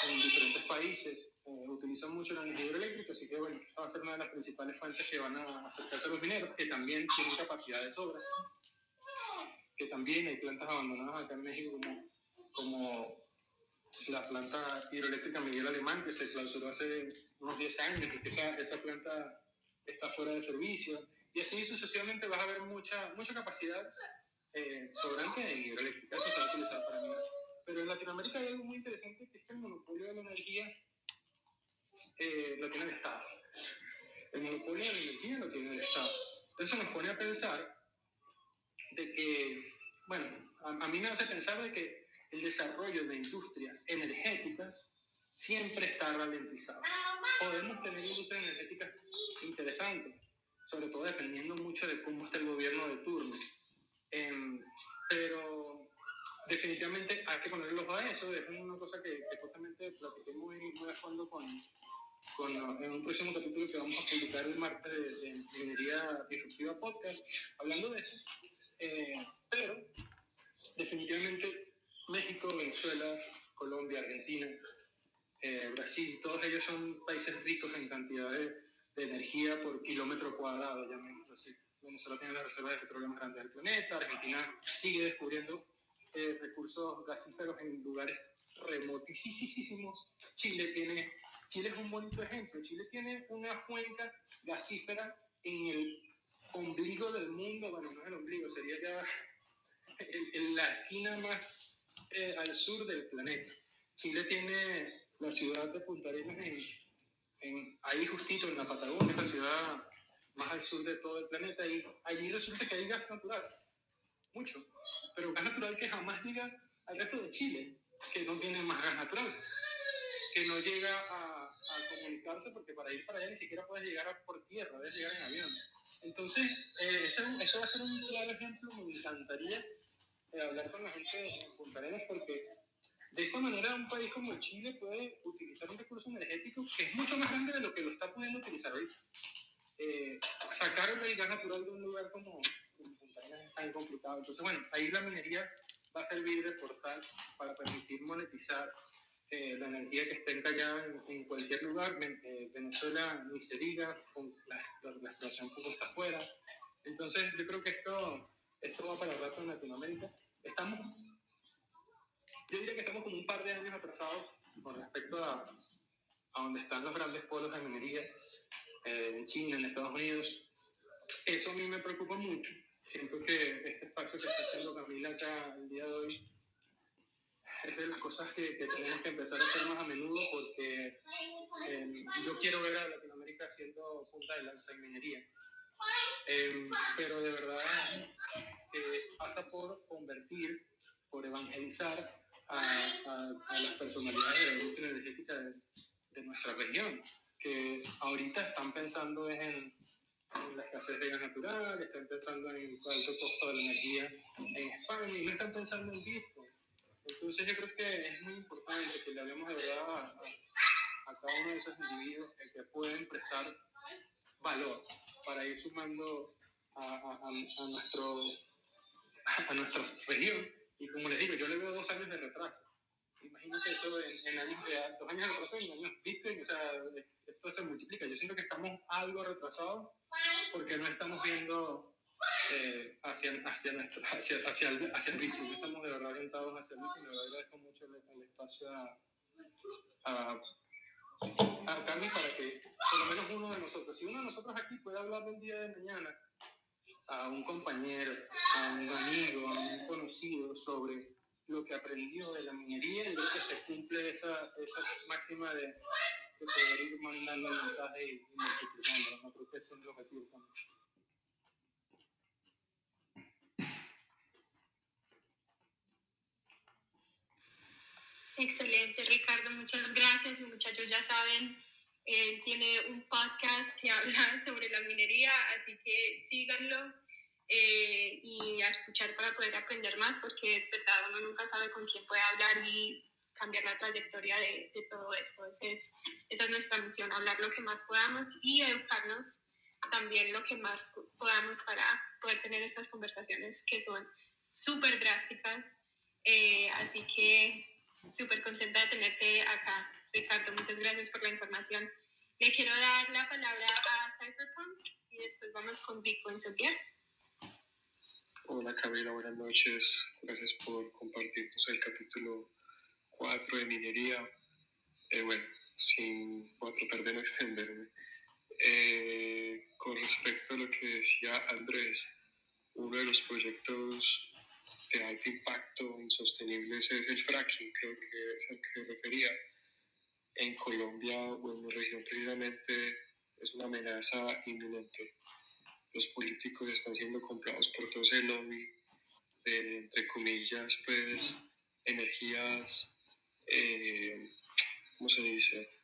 en diferentes países eh, utilizan mucho la energía hidroeléctrica, así que bueno, va a ser una de las principales fuentes que van a acercarse a los mineros, que también tienen capacidad de sobra, que también hay plantas abandonadas acá en México como, como la planta hidroeléctrica Miguel Alemán, que se clausuró hace unos 10 años y que esa, esa planta está fuera de servicio. Y así sucesivamente vas a ver mucha, mucha capacidad eh, sobrante en hidroeléctrica, eso se va a utilizar para minar. Pero en Latinoamérica hay algo muy interesante que es que el monopolio de la energía eh, lo tiene el Estado. El monopolio de la energía lo tiene el Estado. Eso nos pone a pensar de que, bueno, a, a mí me hace pensar de que el desarrollo de industrias energéticas siempre está ralentizado. Podemos tener industrias energéticas interesantes, sobre todo dependiendo mucho de cómo está el gobierno de turno. Eh, pero definitivamente hay que ponerle ojo a eso. Es una cosa que, justamente platiqué muy, muy a fondo con, con, en un próximo capítulo que vamos a publicar el martes de, de Ingeniería Disruptiva Podcast, hablando de eso. Eh, pero definitivamente México, Venezuela, Colombia, Argentina, eh, Brasil, todos ellos son países ricos en cantidad de, de energía por kilómetro cuadrado, llamémoslo así. Venezuela tiene la reserva de petróleo más grande del planeta, Argentina sigue descubriendo eh, recursos gasíferos en lugares remotísimos. Chile tiene, Chile es un bonito ejemplo. Chile tiene una cuenca gasífera en el ombligo del mundo, bueno, no es el ombligo, sería ya en, en la esquina más eh, al sur del planeta. Chile tiene la ciudad de Punta Arenas en, en, ahí justito en la Patagonia, la ciudad más al sur de todo el planeta, y allí resulta que hay gas natural, mucho, pero gas natural que jamás llega al resto de Chile, que no tiene más gas natural, que no llega a, comunicarse porque para ir para allá ni siquiera puedes llegar a, por tierra, debes llegar en avión. Entonces, eh, eso, va a ser un claro ejemplo, me encantaría eh, hablar con la gente en Punta Arenas porque de esa manera un país como Chile puede utilizar un recurso energético que es mucho más grande de lo que lo está pudiendo utilizar hoy. Eh, sacar el gas natural de un lugar como, como Punta es tan complicado. Entonces, bueno, ahí la minería va a servir de portal para permitir monetizar eh, la energía que esté encallada en, en cualquier lugar. Eh, Venezuela ni se diga, con la, la, la exploración como está afuera. Entonces, yo creo que esto, esto va para rato en Latinoamérica. Estamos, yo diría que estamos como un par de años atrasados con respecto a, a donde están los grandes polos de minería, en China, en Estados Unidos. Eso a mí me preocupa mucho. Siento que este espacio que está haciendo Camila acá el día de hoy es de las cosas que, que tenemos que empezar a hacer más a menudo porque eh, yo quiero ver a Latinoamérica haciendo punta de lanza en minería. Eh, pero de verdad eh, pasa por convertir, por evangelizar a, a, a las personalidades de la industria energética de, de, nuestra región, que ahorita están pensando en, en la escasez de gas natural, están pensando en alto costo de la energía en España y no están pensando en Bitcoin. Entonces yo creo que es muy importante que le hablemos de verdad a, a cada uno de esos individuos que pueden prestar valor para ir sumando a, a, a, nuestro, a nuestra región. Y como les digo, yo le veo dos años de retraso. Imagínate eso en, en años de dos años de retraso en años Bitcoin, o sea, esto se multiplica. Yo siento que estamos algo retrasados porque no estamos viendo eh, hacia, hacia, hacia, hacia, el, hacia el Bitcoin. Estamos de verdad orientados hacia el. De verdad agradezco mucho el, espacio a, a, a Cami para que por lo menos uno de nosotros, si uno de nosotros aquí puede hablar del día de mañana a un compañero, a un amigo, a un conocido sobre lo que aprendió de la minería y creo que se cumple esa, esa máxima de, de poder ir mandando el mensaje y, y multiplicándolo. No creo que ese es el objetivo también. Excelente, Ricardo, muchas gracias. Y muchachos ya saben, él tiene un podcast que [LAUGHS] habla sobre la minería, así que síganlo eh, y a escuchar para poder aprender más, porque es verdad, uno nunca sabe con quién puede hablar y cambiar la trayectoria de, de todo esto. Ese es, esa es nuestra misión, hablar lo que más podamos y educarnos también lo que más podamos para poder tener estas conversaciones que son súper drásticas. Eh, así que súper contenta de tenerte acá, Ricardo. Muchas gracias por la información. Le quiero dar la palabra a Cypherpunk y después vamos con Bitcoin Social. Hola Camila, buenas noches. Gracias por compartirnos el capítulo 4 de minería. Eh, bueno, sin, voy a tratar de no extenderme. Eh, con respecto a lo que decía Andrés, uno de los proyectos de alto impacto insostenibles es el fracking, creo que es al que se refería. En Colombia o en mi región precisamente es una amenaza inminente. Los políticos están siendo comprados por todo ese lobby de, entre comillas, pues, energías, eh, ¿cómo se dice?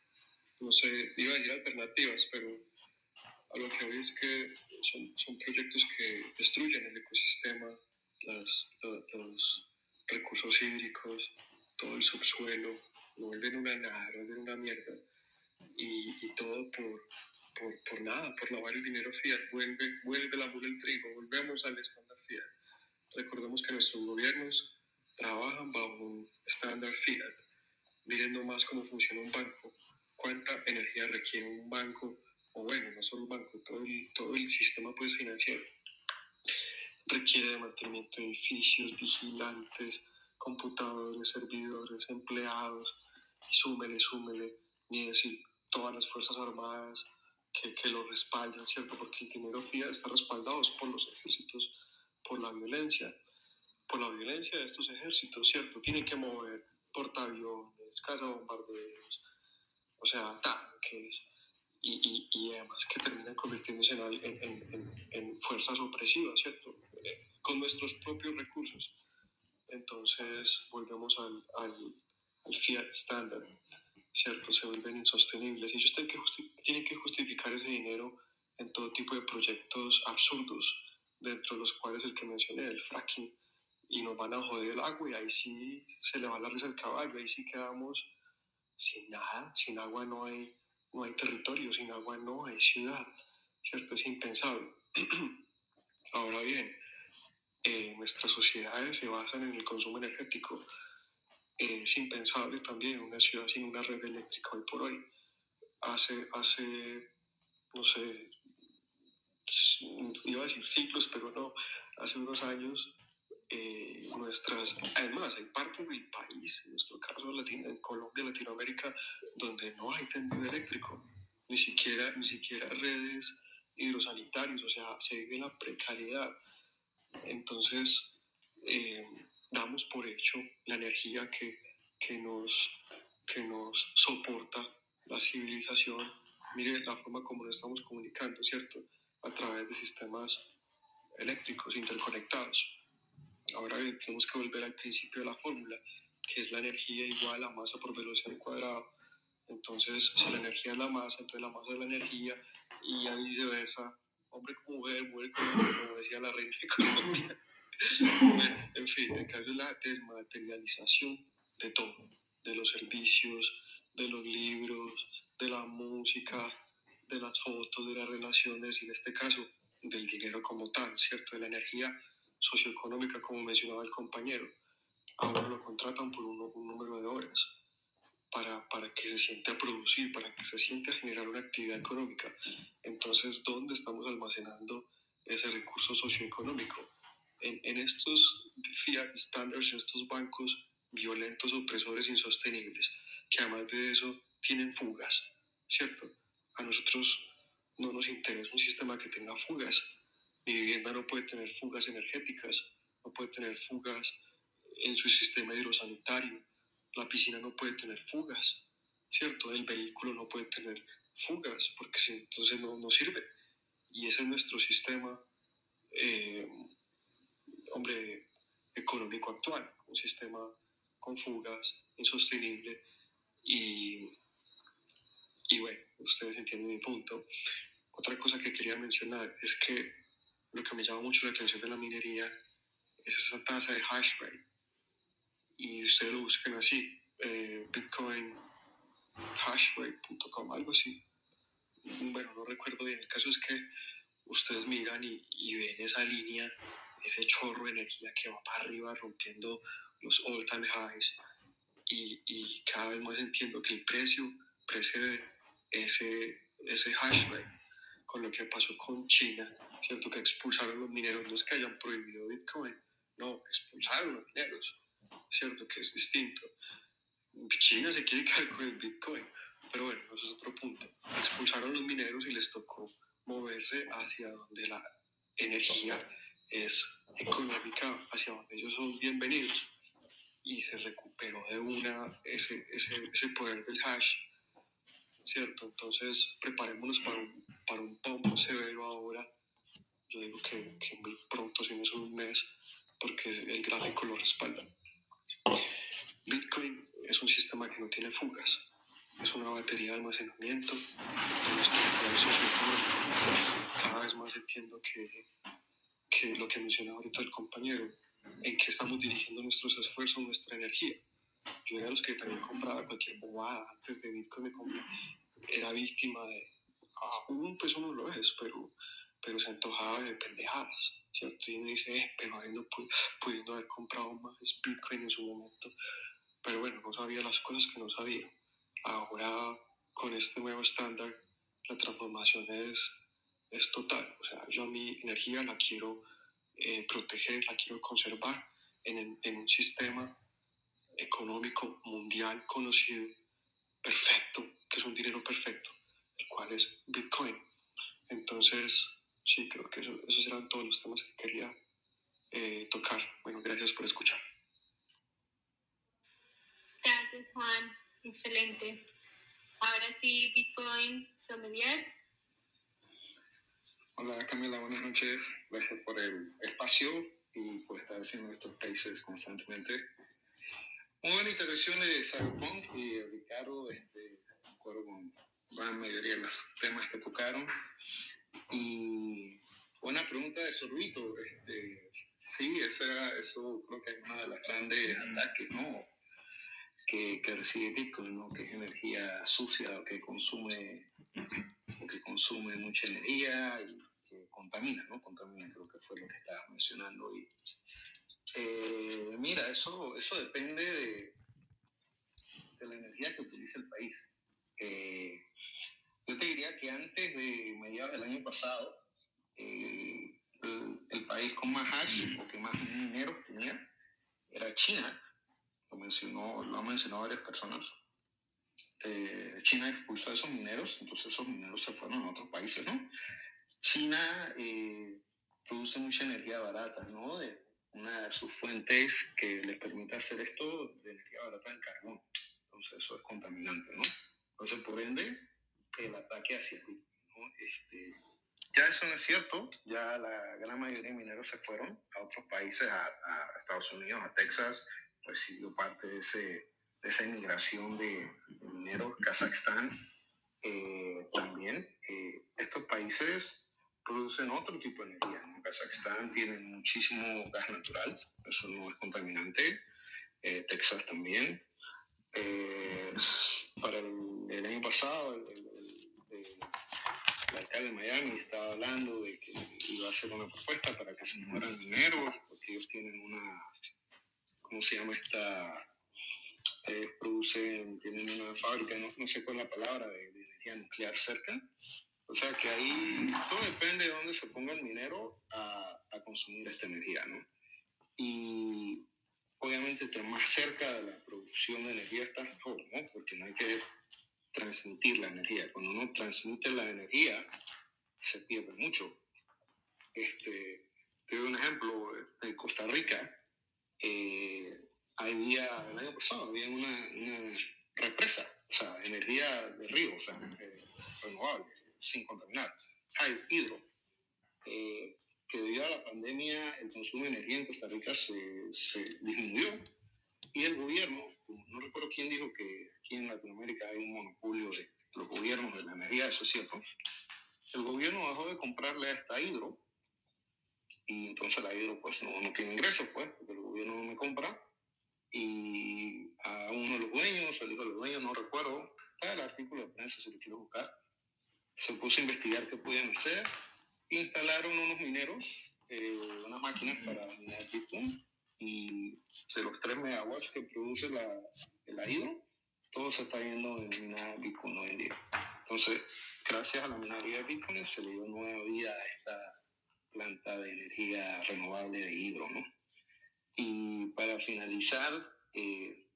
No sé, iba a decir alternativas, pero a lo que veo es que son, son proyectos que destruyen el ecosistema, las, lo- los recursos hídricos, todo el subsuelo, lo vuelven una nada, vuelven una mierda. Y, y todo por, por, por nada, por lavar el dinero fiat. Vuelve, vuelve la mula el trigo, volvemos al estándar fiat. Recordemos que nuestros gobiernos trabajan bajo un estándar fiat. Miren nomás cómo funciona un banco, cuánta energía requiere un banco, o bueno, no solo un banco, todo el, todo el sistema pues, financiero requiere de mantenimiento de edificios, vigilantes, computadores, servidores, empleados, y súmele, súmele, ni decir todas las Fuerzas Armadas que, que lo respaldan, ¿cierto? Porque el dinero FIA está respaldado por los ejércitos, por la violencia, por la violencia de estos ejércitos, ¿cierto? Tienen que mover portaaviones, cazabombarderos, o sea, tanques, y, y, y además que terminan convirtiéndose en, en, en- en fuerzas opresivas, ¿cierto? Eh, con nuestros propios recursos. Entonces volvemos al, al, al Fiat Standard, ¿cierto? Se vuelven insostenibles. Y ellos tienen que, justificar ese dinero en todo tipo de proyectos absurdos, dentro de los cuales el que mencioné, el fracking, y nos van a joder el agua y ahí sí se le va la risa al caballo, ahí sí quedamos sin nada, sin agua no hay, no hay territorio, sin agua no hay ciudad, ¿cierto? Es impensable. [CLEARS THROAT] Ahora bien, eh, nuestras sociedades se basan en el consumo energético. Eh, es impensable también una ciudad sin una red eléctrica hoy por hoy. Hace, hace no sé, iba a decir siglos, pero no, hace unos años, eh, nuestras, además hay partes del país, en nuestro caso Latino, en Colombia, Latinoamérica, donde no hay tendido eléctrico, ni siquiera, ni siquiera redes hidrosanitarias, o sea, se vive la precariedad. Entonces, eh, damos por hecho la energía que, que, nos, que nos soporta la civilización. Mire la forma como nos estamos comunicando, ¿cierto? A través de sistemas eléctricos interconectados. Ahora bien, tenemos que volver al principio de la fórmula, que es la energía igual a masa por velocidad al cuadrado. Entonces, si la energía es la masa, entonces la masa es la energía y ya viceversa. Hombre con mujer, mujer hombre, como decía la reina de Colombia. En fin, el caso es la desmaterialización de todo, de los servicios, de los libros, de la música, de las fotos, de las relaciones y en este caso del dinero como tal, ¿cierto? De la energía socioeconómica, como mencionaba el compañero. Ahora lo contratan por un, un número de horas para, para que se siente a producir, para que se siente a generar una actividad económica. Entonces, ¿dónde estamos almacenando ese recurso socioeconómico? En, en estos fiat standards, en estos bancos violentos, opresores, insostenibles, que además de eso tienen fugas, ¿cierto? A nosotros no nos interesa un sistema que tenga fugas, mi vivienda no puede tener fugas energéticas, no puede tener fugas en su sistema hidrosanitario, la piscina no puede tener fugas, ¿cierto? El vehículo no puede tener fugas porque entonces no, no sirve. Y ese es nuestro sistema, eh, hombre, económico actual, un sistema con fugas, insostenible y, y bueno, ustedes entienden mi punto. Otra cosa que quería mencionar es que lo que me llama mucho la atención de la minería es esa tasa de hash rate. Y ustedes lo buscan así, eh, Bitcoin hashrate.com, algo así. Bueno, no recuerdo bien. El caso es que ustedes miran y, y ven esa línea, ese chorro de energía que va para arriba rompiendo los all time highs. Y, y cada vez más entiendo que el precio precede ese, ese hash rate con lo que pasó con China, ¿cierto? Que expulsaron los mineros, no es que hayan prohibido Bitcoin, no, expulsaron los mineros, ¿cierto? Que es distinto. China se quiere quedar con el Bitcoin, pero bueno, eso es otro punto. Expulsaron los mineros y les tocó moverse hacia donde la energía es económica, hacia donde ellos son bienvenidos. Y se recuperó de una ese, ese, ese poder del hash, ¿cierto? Entonces, preparémonos para un, para un pump severo ahora. Yo digo que, que muy pronto, si no es un mes, porque el gráfico lo respalda. Bitcoin es un sistema que no tiene fugas. Es una batería de almacenamiento de nuestro poder socioeconómico. Cada vez más entiendo que, que lo que mencionaba ahorita el compañero, en qué estamos dirigiendo nuestros esfuerzos, nuestra energía. Yo era los que también compraba cualquier bobada antes de Bitcoin, me compré, era víctima de, aún pues uno lo es, pero, pero se antojaba de pendejadas, ¿cierto? Y uno dice, eh, pero habiendo, pudiendo haber comprado más Bitcoin en su momento, pero bueno, no sabía las cosas que no sabía. Ahora, con este nuevo estándar, la transformación es, es total. O sea, yo mi energía la quiero eh, proteger, la quiero conservar en, en un sistema económico mundial conocido, perfecto, que es un dinero perfecto, el cual es Bitcoin. Entonces, sí, creo que eso, esos eran todos los temas que quería eh, tocar. Bueno, gracias por escuchar. Gracias, Juan. Excelente. Ahora sí, Bitcoin Sommelier. Hola Camila, buenas noches. Gracias por el espacio y por estar haciendo estos países constantemente. Muy buena intervención de Cyberpunk y Ricardo, este, de acuerdo con la mayoría de los temas que tocaron. Y una pregunta de Sorbito, este, sí, esa, eso creo que es una de las grandes ataques, ¿no? Que, que recibe Bitcoin, ¿no? Que es energía sucia, que consume, que consume mucha energía y contamina, ¿no? Contamina, creo que fue lo que estabas mencionando. Y, eh, mira, eso, eso depende de, de la energía que utiliza el país. Eh, yo te diría que antes de mediados del año pasado, eh, el, país con más hash o que más mineros tenía era China. Lo, mencionó, lo han mencionado varias personas. China expulsó a esos mineros, entonces esos mineros se fueron a otros países, ¿no? China eh, produce mucha energía barata, ¿no? De una de sus fuentes que les permite hacer esto de energía barata en carbón. Entonces eso es contaminante, ¿no? Entonces, por ende, el ataque hacia ti, ¿no? Este, ya eso no es cierto, ya la gran mayoría de mineros se fueron a otros países, a, Estados Unidos, a Texas, recibió parte de, ese, de esa inmigración de, de mineros, Kazajstán eh, también. Eh, estos países producen otro tipo de energía. ¿no? Kazajstán tiene muchísimo gas natural, eso no es contaminante. Eh, Texas también. Eh, para el, año pasado, el, el, alcalde de Miami estaba hablando de que iba a hacer una propuesta para que se mueran mineros, porque ellos tienen una, ¿cómo se llama esta? Eh, producen, tienen una fábrica, no, sé cuál es la palabra, de energía nuclear cerca. O sea que ahí todo depende de dónde se ponga el minero a, a consumir esta energía, ¿no? Y obviamente, entre más cerca de la producción de energía está mejor, ¿no? Porque no hay que transmitir la energía. Cuando uno transmite la energía, se pierde mucho. Este, te doy un ejemplo, en Costa Rica, eh, había, el año pasado había una, una, represa, o sea, energía de río, o sea, eh, renovable, sin contaminar, hidro, eh, que debido a la pandemia el consumo de energía en Costa Rica se, se disminuyó y el gobierno, no recuerdo quién dijo que aquí en Latinoamérica hay un monopolio de los gobiernos de la energía, eso es cierto, el gobierno dejó de comprarle a esta hidro y entonces la hidro pues no, no tiene ingresos, pues, porque el gobierno no me compra y a uno de los dueños, el hijo de los dueños, no recuerdo, está el artículo de prensa si lo quiero buscar, se puso a investigar qué podían hacer, instalaron unos mineros, eh, unas máquinas para minar Bitcoin y de los 3 megawatts que produce la, la hidro, todo se está yendo en minar Bitcoin hoy en día. Entonces, gracias a la minería de Bitcoin se le dio nueva vida a esta planta de energía renovable de hidro, ¿no? Y para finalizar, eh,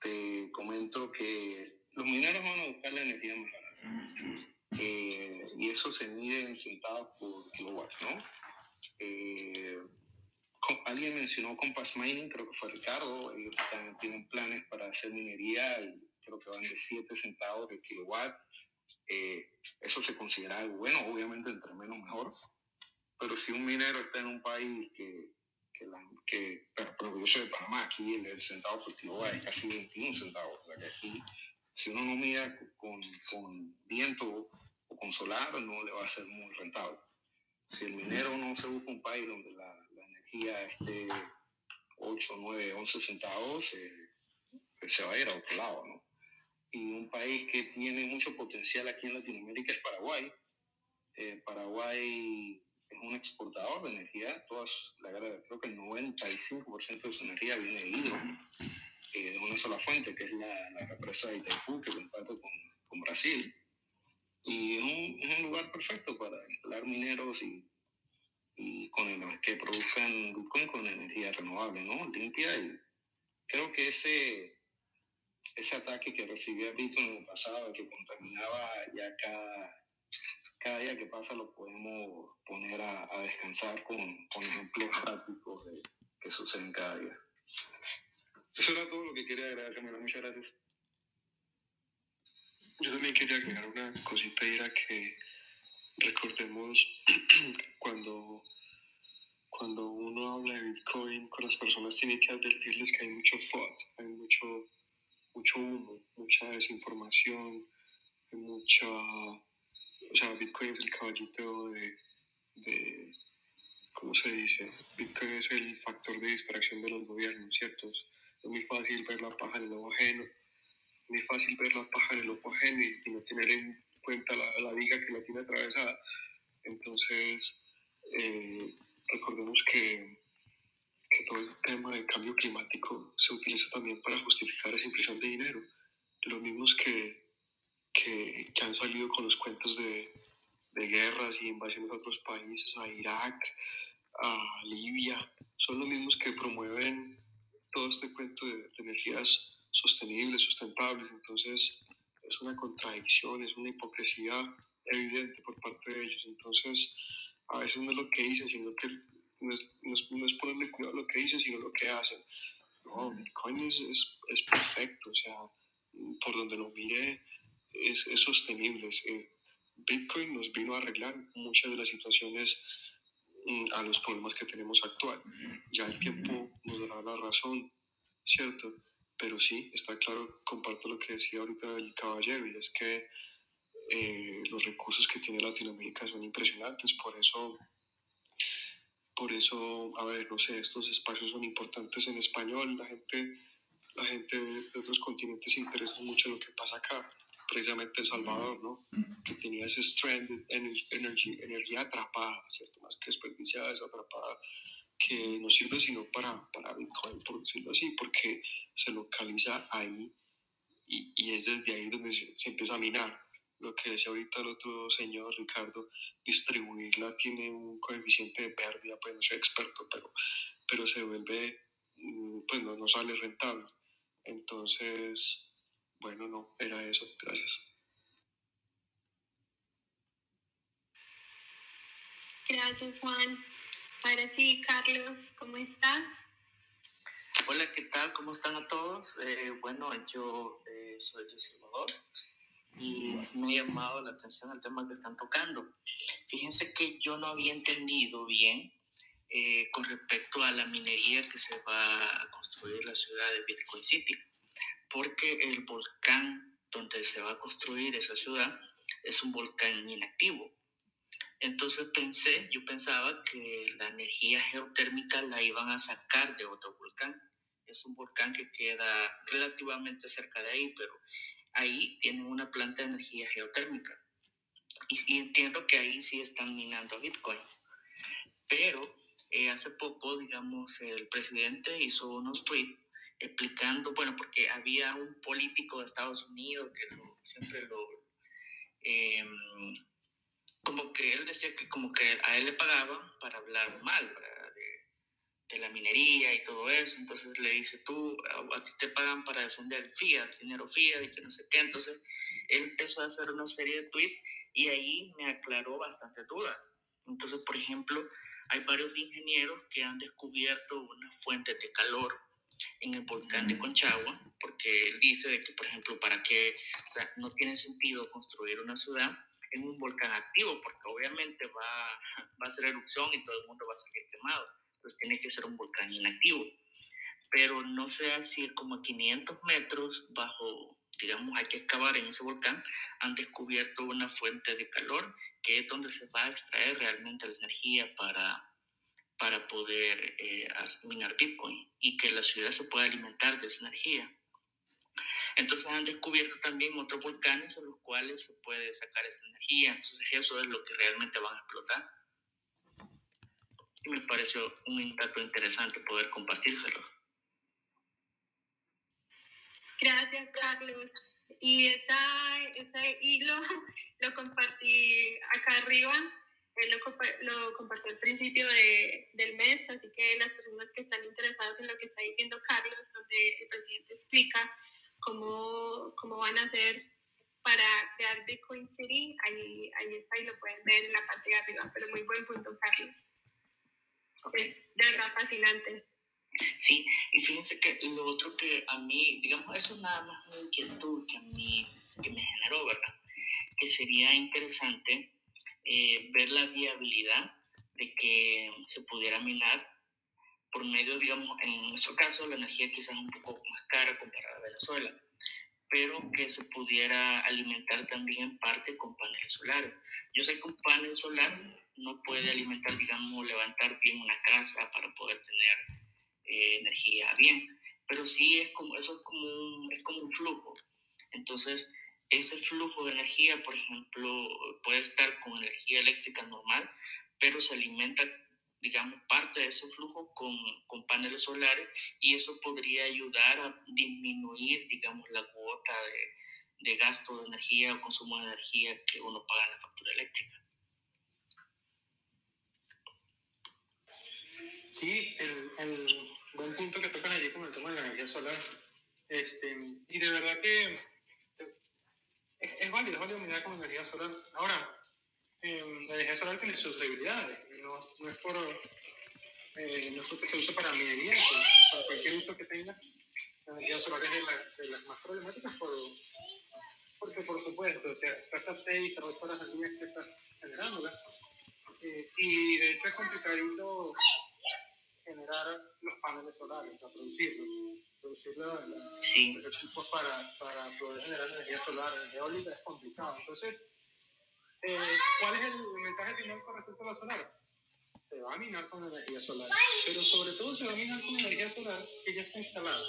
te comento que los mineros van a buscar la energía más barata. Eh, y eso se mide en centavos por kilowatt, ¿no? Eh, alguien mencionó Compass Mining, creo que fue Ricardo, ellos tienen planes para hacer minería y creo que van de 7 centavos de kilowatt. eso se considera algo bueno, obviamente entre menos mejor, pero si un minero está en un país que, que, la, que pero, yo soy de Panamá, aquí el, centavo por kilowatt es casi 21 centavos. O sea que aquí, si uno no mide con, con viento o con solar, no le va a ser muy rentable. Si el minero no se busca un país donde la, la energía esté 8, 9, 11 centavos, eh, pues se va a ir a otro lado, ¿no? Y un país que tiene mucho potencial aquí en Latinoamérica es Paraguay. Eh, Paraguay es un exportador de energía, todas, la, creo que el 95% de su energía viene de hidro, eh, una sola fuente, que es la, la represa de Itaipú, que comparte con, con Brasil. Y es un, es un, lugar perfecto para instalar mineros y, y con el, que produzcan Bitcoin con energía renovable, ¿no? Limpia. Y creo que ese, ese ataque que recibía Bitcoin en el pasado, que contaminaba ya cada cada día que pasa lo podemos poner a, a descansar con, con, ejemplos prácticos de, que suceden cada día. Eso era todo lo que quería agregar, Camila. Muchas gracias. Yo también quería agregar una cosita y era que recordemos [CLEARS THROAT] cuando, cuando uno habla de Bitcoin con las personas tiene que advertirles que hay mucho FOD, hay mucho, mucho humo, mucha desinformación, hay mucha o sea, Bitcoin es el caballito de, de, ¿cómo se dice? Bitcoin es el factor de distracción de los gobiernos, ¿cierto? Es muy fácil ver la paja en el ojo ajeno, muy fácil ver la paja en el ojo ajeno y, no tener en cuenta la, la, viga que la tiene atravesada. Entonces, eh, recordemos que, que todo el tema del cambio climático se utiliza también para justificar esa impresión de dinero. Los mismos que que, que han salido con los cuentos de, de guerras y invasiones a otros países, a Irak, a Libia, son los mismos que promueven todo este cuento de, de, energías sostenibles, sustentables. Entonces, es una contradicción, es una hipocresía evidente por parte de ellos. Entonces, a veces no es lo que dicen, sino que no es, no es, no es ponerle cuidado a lo que dicen, sino lo que hacen. No, Bitcoin es, es, es perfecto, o sea, por donde lo mire, es, sostenible. Eh, Bitcoin nos vino a arreglar muchas de las situaciones a los problemas que tenemos actual. Ya el tiempo nos dará la razón, ¿cierto? Pero sí, está claro, comparto lo que decía ahorita el caballero, y es que eh, los recursos que tiene Latinoamérica son impresionantes, por eso, por eso, a ver, no sé, estos espacios son importantes en español, la gente, la gente de otros continentes se interesa mucho en lo que pasa acá precisamente El Salvador, ¿no? Que tenía ese stranded energy, energía atrapada, ¿cierto? Más que desperdiciada, es atrapada, que no sirve sino para, para Bitcoin, por decirlo así, porque se localiza ahí y, y es desde ahí donde se, se, empieza a minar. Lo que decía ahorita el otro señor Ricardo, distribuirla tiene un coeficiente de pérdida, pues no soy experto, pero, pero se vuelve, mm, pues no, no sale rentable. Entonces, bueno, no, era eso. Gracias. Gracias, Juan. Ahora sí, Carlos, ¿cómo estás? Hola, ¿qué tal? ¿Cómo están a todos? Eh, bueno, yo eh, soy de Salvador y me ha llamado la atención el tema que están tocando. Fíjense que yo no había entendido bien eh, con respecto a la minería que se va a construir en la ciudad de Bitcoin City, porque el volcán donde se va a construir esa ciudad es un volcán inactivo. Entonces pensé, yo pensaba que la energía geotérmica la iban a sacar de otro volcán. Es un volcán que queda relativamente cerca de ahí, pero ahí tienen una planta de energía geotérmica. Y, y entiendo que ahí sí están minando Bitcoin. Pero eh, hace poco, digamos, el presidente hizo unos tweets explicando, bueno, porque había un político de Estados Unidos que siempre lo... Eh, como que él decía que como que a él le pagaban para hablar mal de, la minería y todo eso. Entonces le dice, tú, a, ti te pagan para defender el fiat, dinero fiat y que no sé qué. Entonces él empezó a hacer una serie de tweets y ahí me aclaró bastantes dudas. Entonces, por ejemplo, hay varios ingenieros que han descubierto una fuente de calor en el volcán de Conchagua, porque él dice de que, por ejemplo, para que, o sea, no tiene sentido construir una ciudad en un volcán activo, porque obviamente va, va a hacer erupción y todo el mundo va a salir quemado. Entonces tiene que ser un volcán inactivo. Pero no sé si como a 500 metros bajo, digamos, hay que excavar en ese volcán, han descubierto una fuente de calor que es donde se va a extraer realmente la energía para, para poder eh, minar Bitcoin y que la ciudad se pueda alimentar de esa energía. Entonces han descubierto también otros volcanes en los cuales se puede sacar esa energía. Entonces eso es lo que realmente van a explotar. Y me pareció un dato interesante poder compartírselo. Gracias, Carlos. Y esa, ese hilo [LAUGHS] lo compartí acá arriba. Él lo, lo compartió al principio de, del mes, así que las personas que están interesadas en lo que está diciendo Carlos, donde el presidente explica cómo, cómo van a hacer para crear Bitcoin City, ahí, ahí está y lo pueden ver en la parte de arriba, pero muy buen punto, Carlos. Es de verdad fascinante. Sí, y fíjense que lo otro que a mí, digamos, eso nada más una inquietud que a mí, que me generó, ¿verdad? Que sería interesante eh, ver la viabilidad de que se pudiera minar por medio, digamos, en nuestro caso la energía quizás un poco más cara comparada a Venezuela, pero que se pudiera alimentar también en parte con paneles solares. Yo sé que un panel solar no puede alimentar, digamos, levantar bien una casa para poder tener eh, energía bien, pero sí es como, eso es como, es como un flujo. Entonces, ese flujo de energía, por ejemplo, puede estar con energía eléctrica normal, pero se alimenta digamos, parte de ese flujo con, con, paneles solares y eso podría ayudar a disminuir, digamos, la cuota de, de, gasto de energía o consumo de energía que uno paga en la factura eléctrica. Sí, el, el buen punto que tocan allí con el tema de la energía solar. Este, y de verdad que es, válido, es válido mirar con energía solar. Ahora, eh, la energía solar tiene sus debilidades. No, no es por eh, no es porque se use para minería, para cualquier uso que tenga. La energía solar es de, la, de las más problemáticas por, porque, por supuesto, o sea, estás 6 a 8 horas al día que estás generándola. Eh, y de hecho es complicadito generar los paneles solares, o producirlos. Producir la, la, sí. los equipos para, para poder generar energía solar, energía eólica es complicado. Entonces, eh, ¿Cuál es el mensaje final con respecto a la solar? Se va a minar con energía solar, pero sobre todo se va a minar con energía solar que ya está instalada.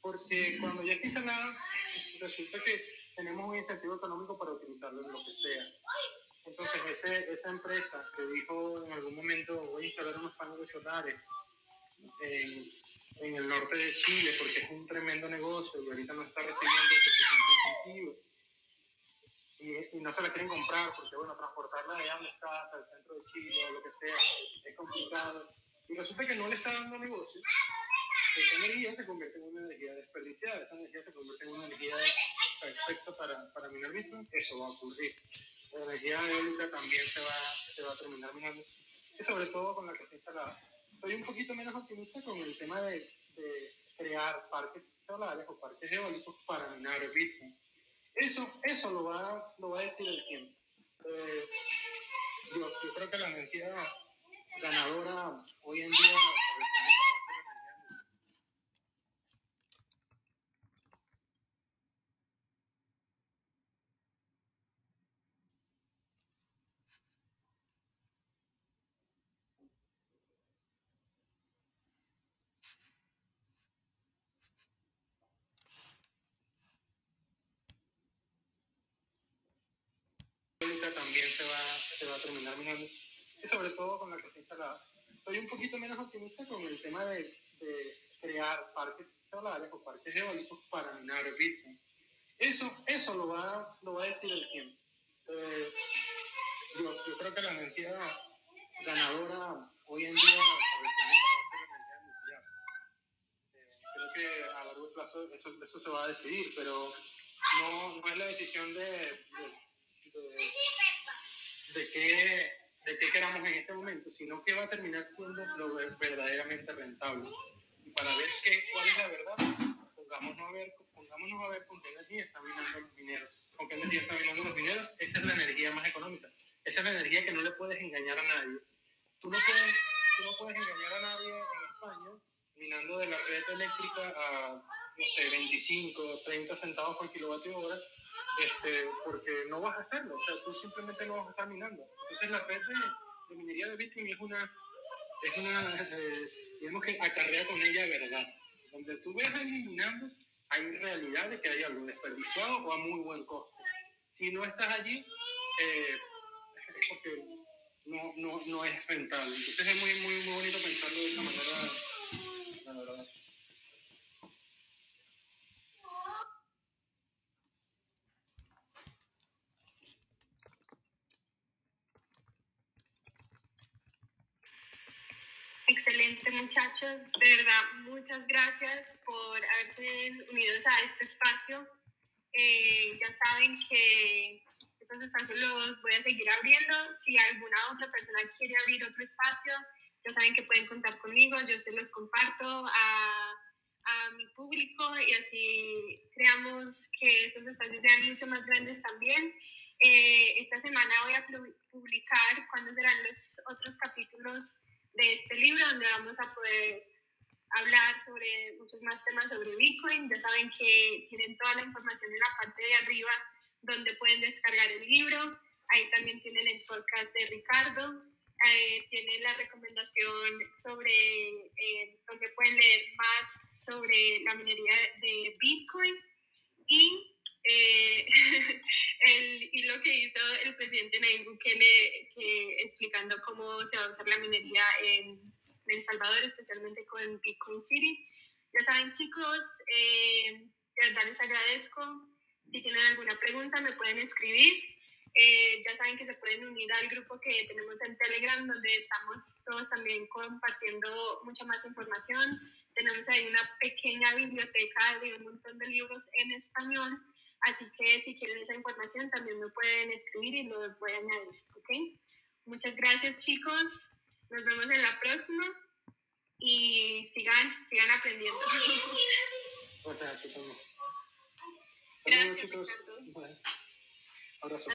Porque cuando ya está instalada, resulta que tenemos un incentivo económico para utilizarlo en lo que sea. Entonces, ese, esa empresa que dijo en algún momento voy a instalar unos paneles solares en, en el norte de Chile porque es un tremendo negocio y ahorita no está recibiendo suficiente incentivo y, y, no se la quieren comprar porque, bueno, transportarla de allá donde está, hasta el centro de Chile o lo que sea, es complicado. Y resulta que no le está dando negocio. Esa energía se convierte en una energía desperdiciada, esa energía se convierte en una energía perfecta para, para minar eso va a ocurrir. La energía eólica también se va se va a terminar minando, y sobre todo con la que está instalada. Soy un poquito menos optimista con el tema de, crear parques solares o parques eólicos para minar Bitcoin. Eso, eso lo, va, lo va a decir el tiempo. Eh, yo, yo creo que la energía ganadora hoy en día para el planeta va a ser la energía nuclear. También se va, se va a terminar minando, y sobre todo con la que está instalada. Soy un poquito menos optimista con el tema de, de crear parques solares o parques eólicos para minar Bitcoin. Eso, eso lo, va, lo va a decir el tiempo. Eh, yo, yo creo que la energía ganadora hoy en día. Eh, creo que a largo plazo eso, eso se va a decidir, pero no, no es la decisión de, de, de, qué, de qué queramos en este momento, sino que va a terminar siendo lo ver- verdaderamente rentable. Y para ver qué, cuál es la verdad, pongámonos a ver, pongámonos a ver con qué energía están minando los mineros. Con qué energía están minando los mineros, esa es la energía más económica. Esa es la energía que no le puedes engañar a nadie. Tú no puedes, tú no puedes engañar a nadie en España minando de la red eléctrica a, no sé, 25, 30 centavos por kilovatio hora, este, porque no vas a hacerlo, o sea, tú simplemente no vas a estar minando. Entonces la red de, minería de Bitcoin es una, es una eh, digamos que acarrea con ella verdad. Donde tú ves alguien minando, hay realidad de que hay algo desperdiciado o a muy buen costo. Si no estás allí, eh, es porque no, no, no es rentable. Entonces es muy, muy, muy bonito pensarlo de esa manera. Muchachos, de verdad muchas gracias por haberse unidos a este espacio. Eh, ya saben que estos espacios los voy a seguir abriendo. Si alguna otra persona quiere abrir otro espacio, ya saben que pueden contar conmigo, yo se los comparto a, a mi público y así creamos que estos espacios sean mucho más grandes también. Eh, esta semana voy a pu- publicar cuándo serán los otros capítulos de este libro donde vamos a poder hablar sobre muchos más temas sobre Bitcoin. Ya saben que tienen toda la información en la parte de arriba donde pueden descargar el libro. Ahí también tienen el podcast de Ricardo. Eh, tienen la recomendación sobre eh, donde pueden leer más sobre la minería de Bitcoin y eh, [LAUGHS] el hilo que hizo el presidente Nayib Bukele que, explicando cómo se va a usar la minería en El Salvador, especialmente con Bitcoin City. Ya saben, chicos, eh, de verdad les agradezco. Si tienen alguna pregunta, me pueden escribir. Eh, ya saben que se pueden unir al grupo que tenemos en Telegram, donde estamos todos también compartiendo mucha más información. Tenemos ahí una pequeña biblioteca de un montón de libros en español. Así que si quieren esa información, también me pueden escribir y los voy a añadir. ¿ok? Muchas gracias, chicos. Nos vemos en la próxima y sigan, sigan aprendiendo. O sea, que. Gracias, chicos. Bueno, abrazo.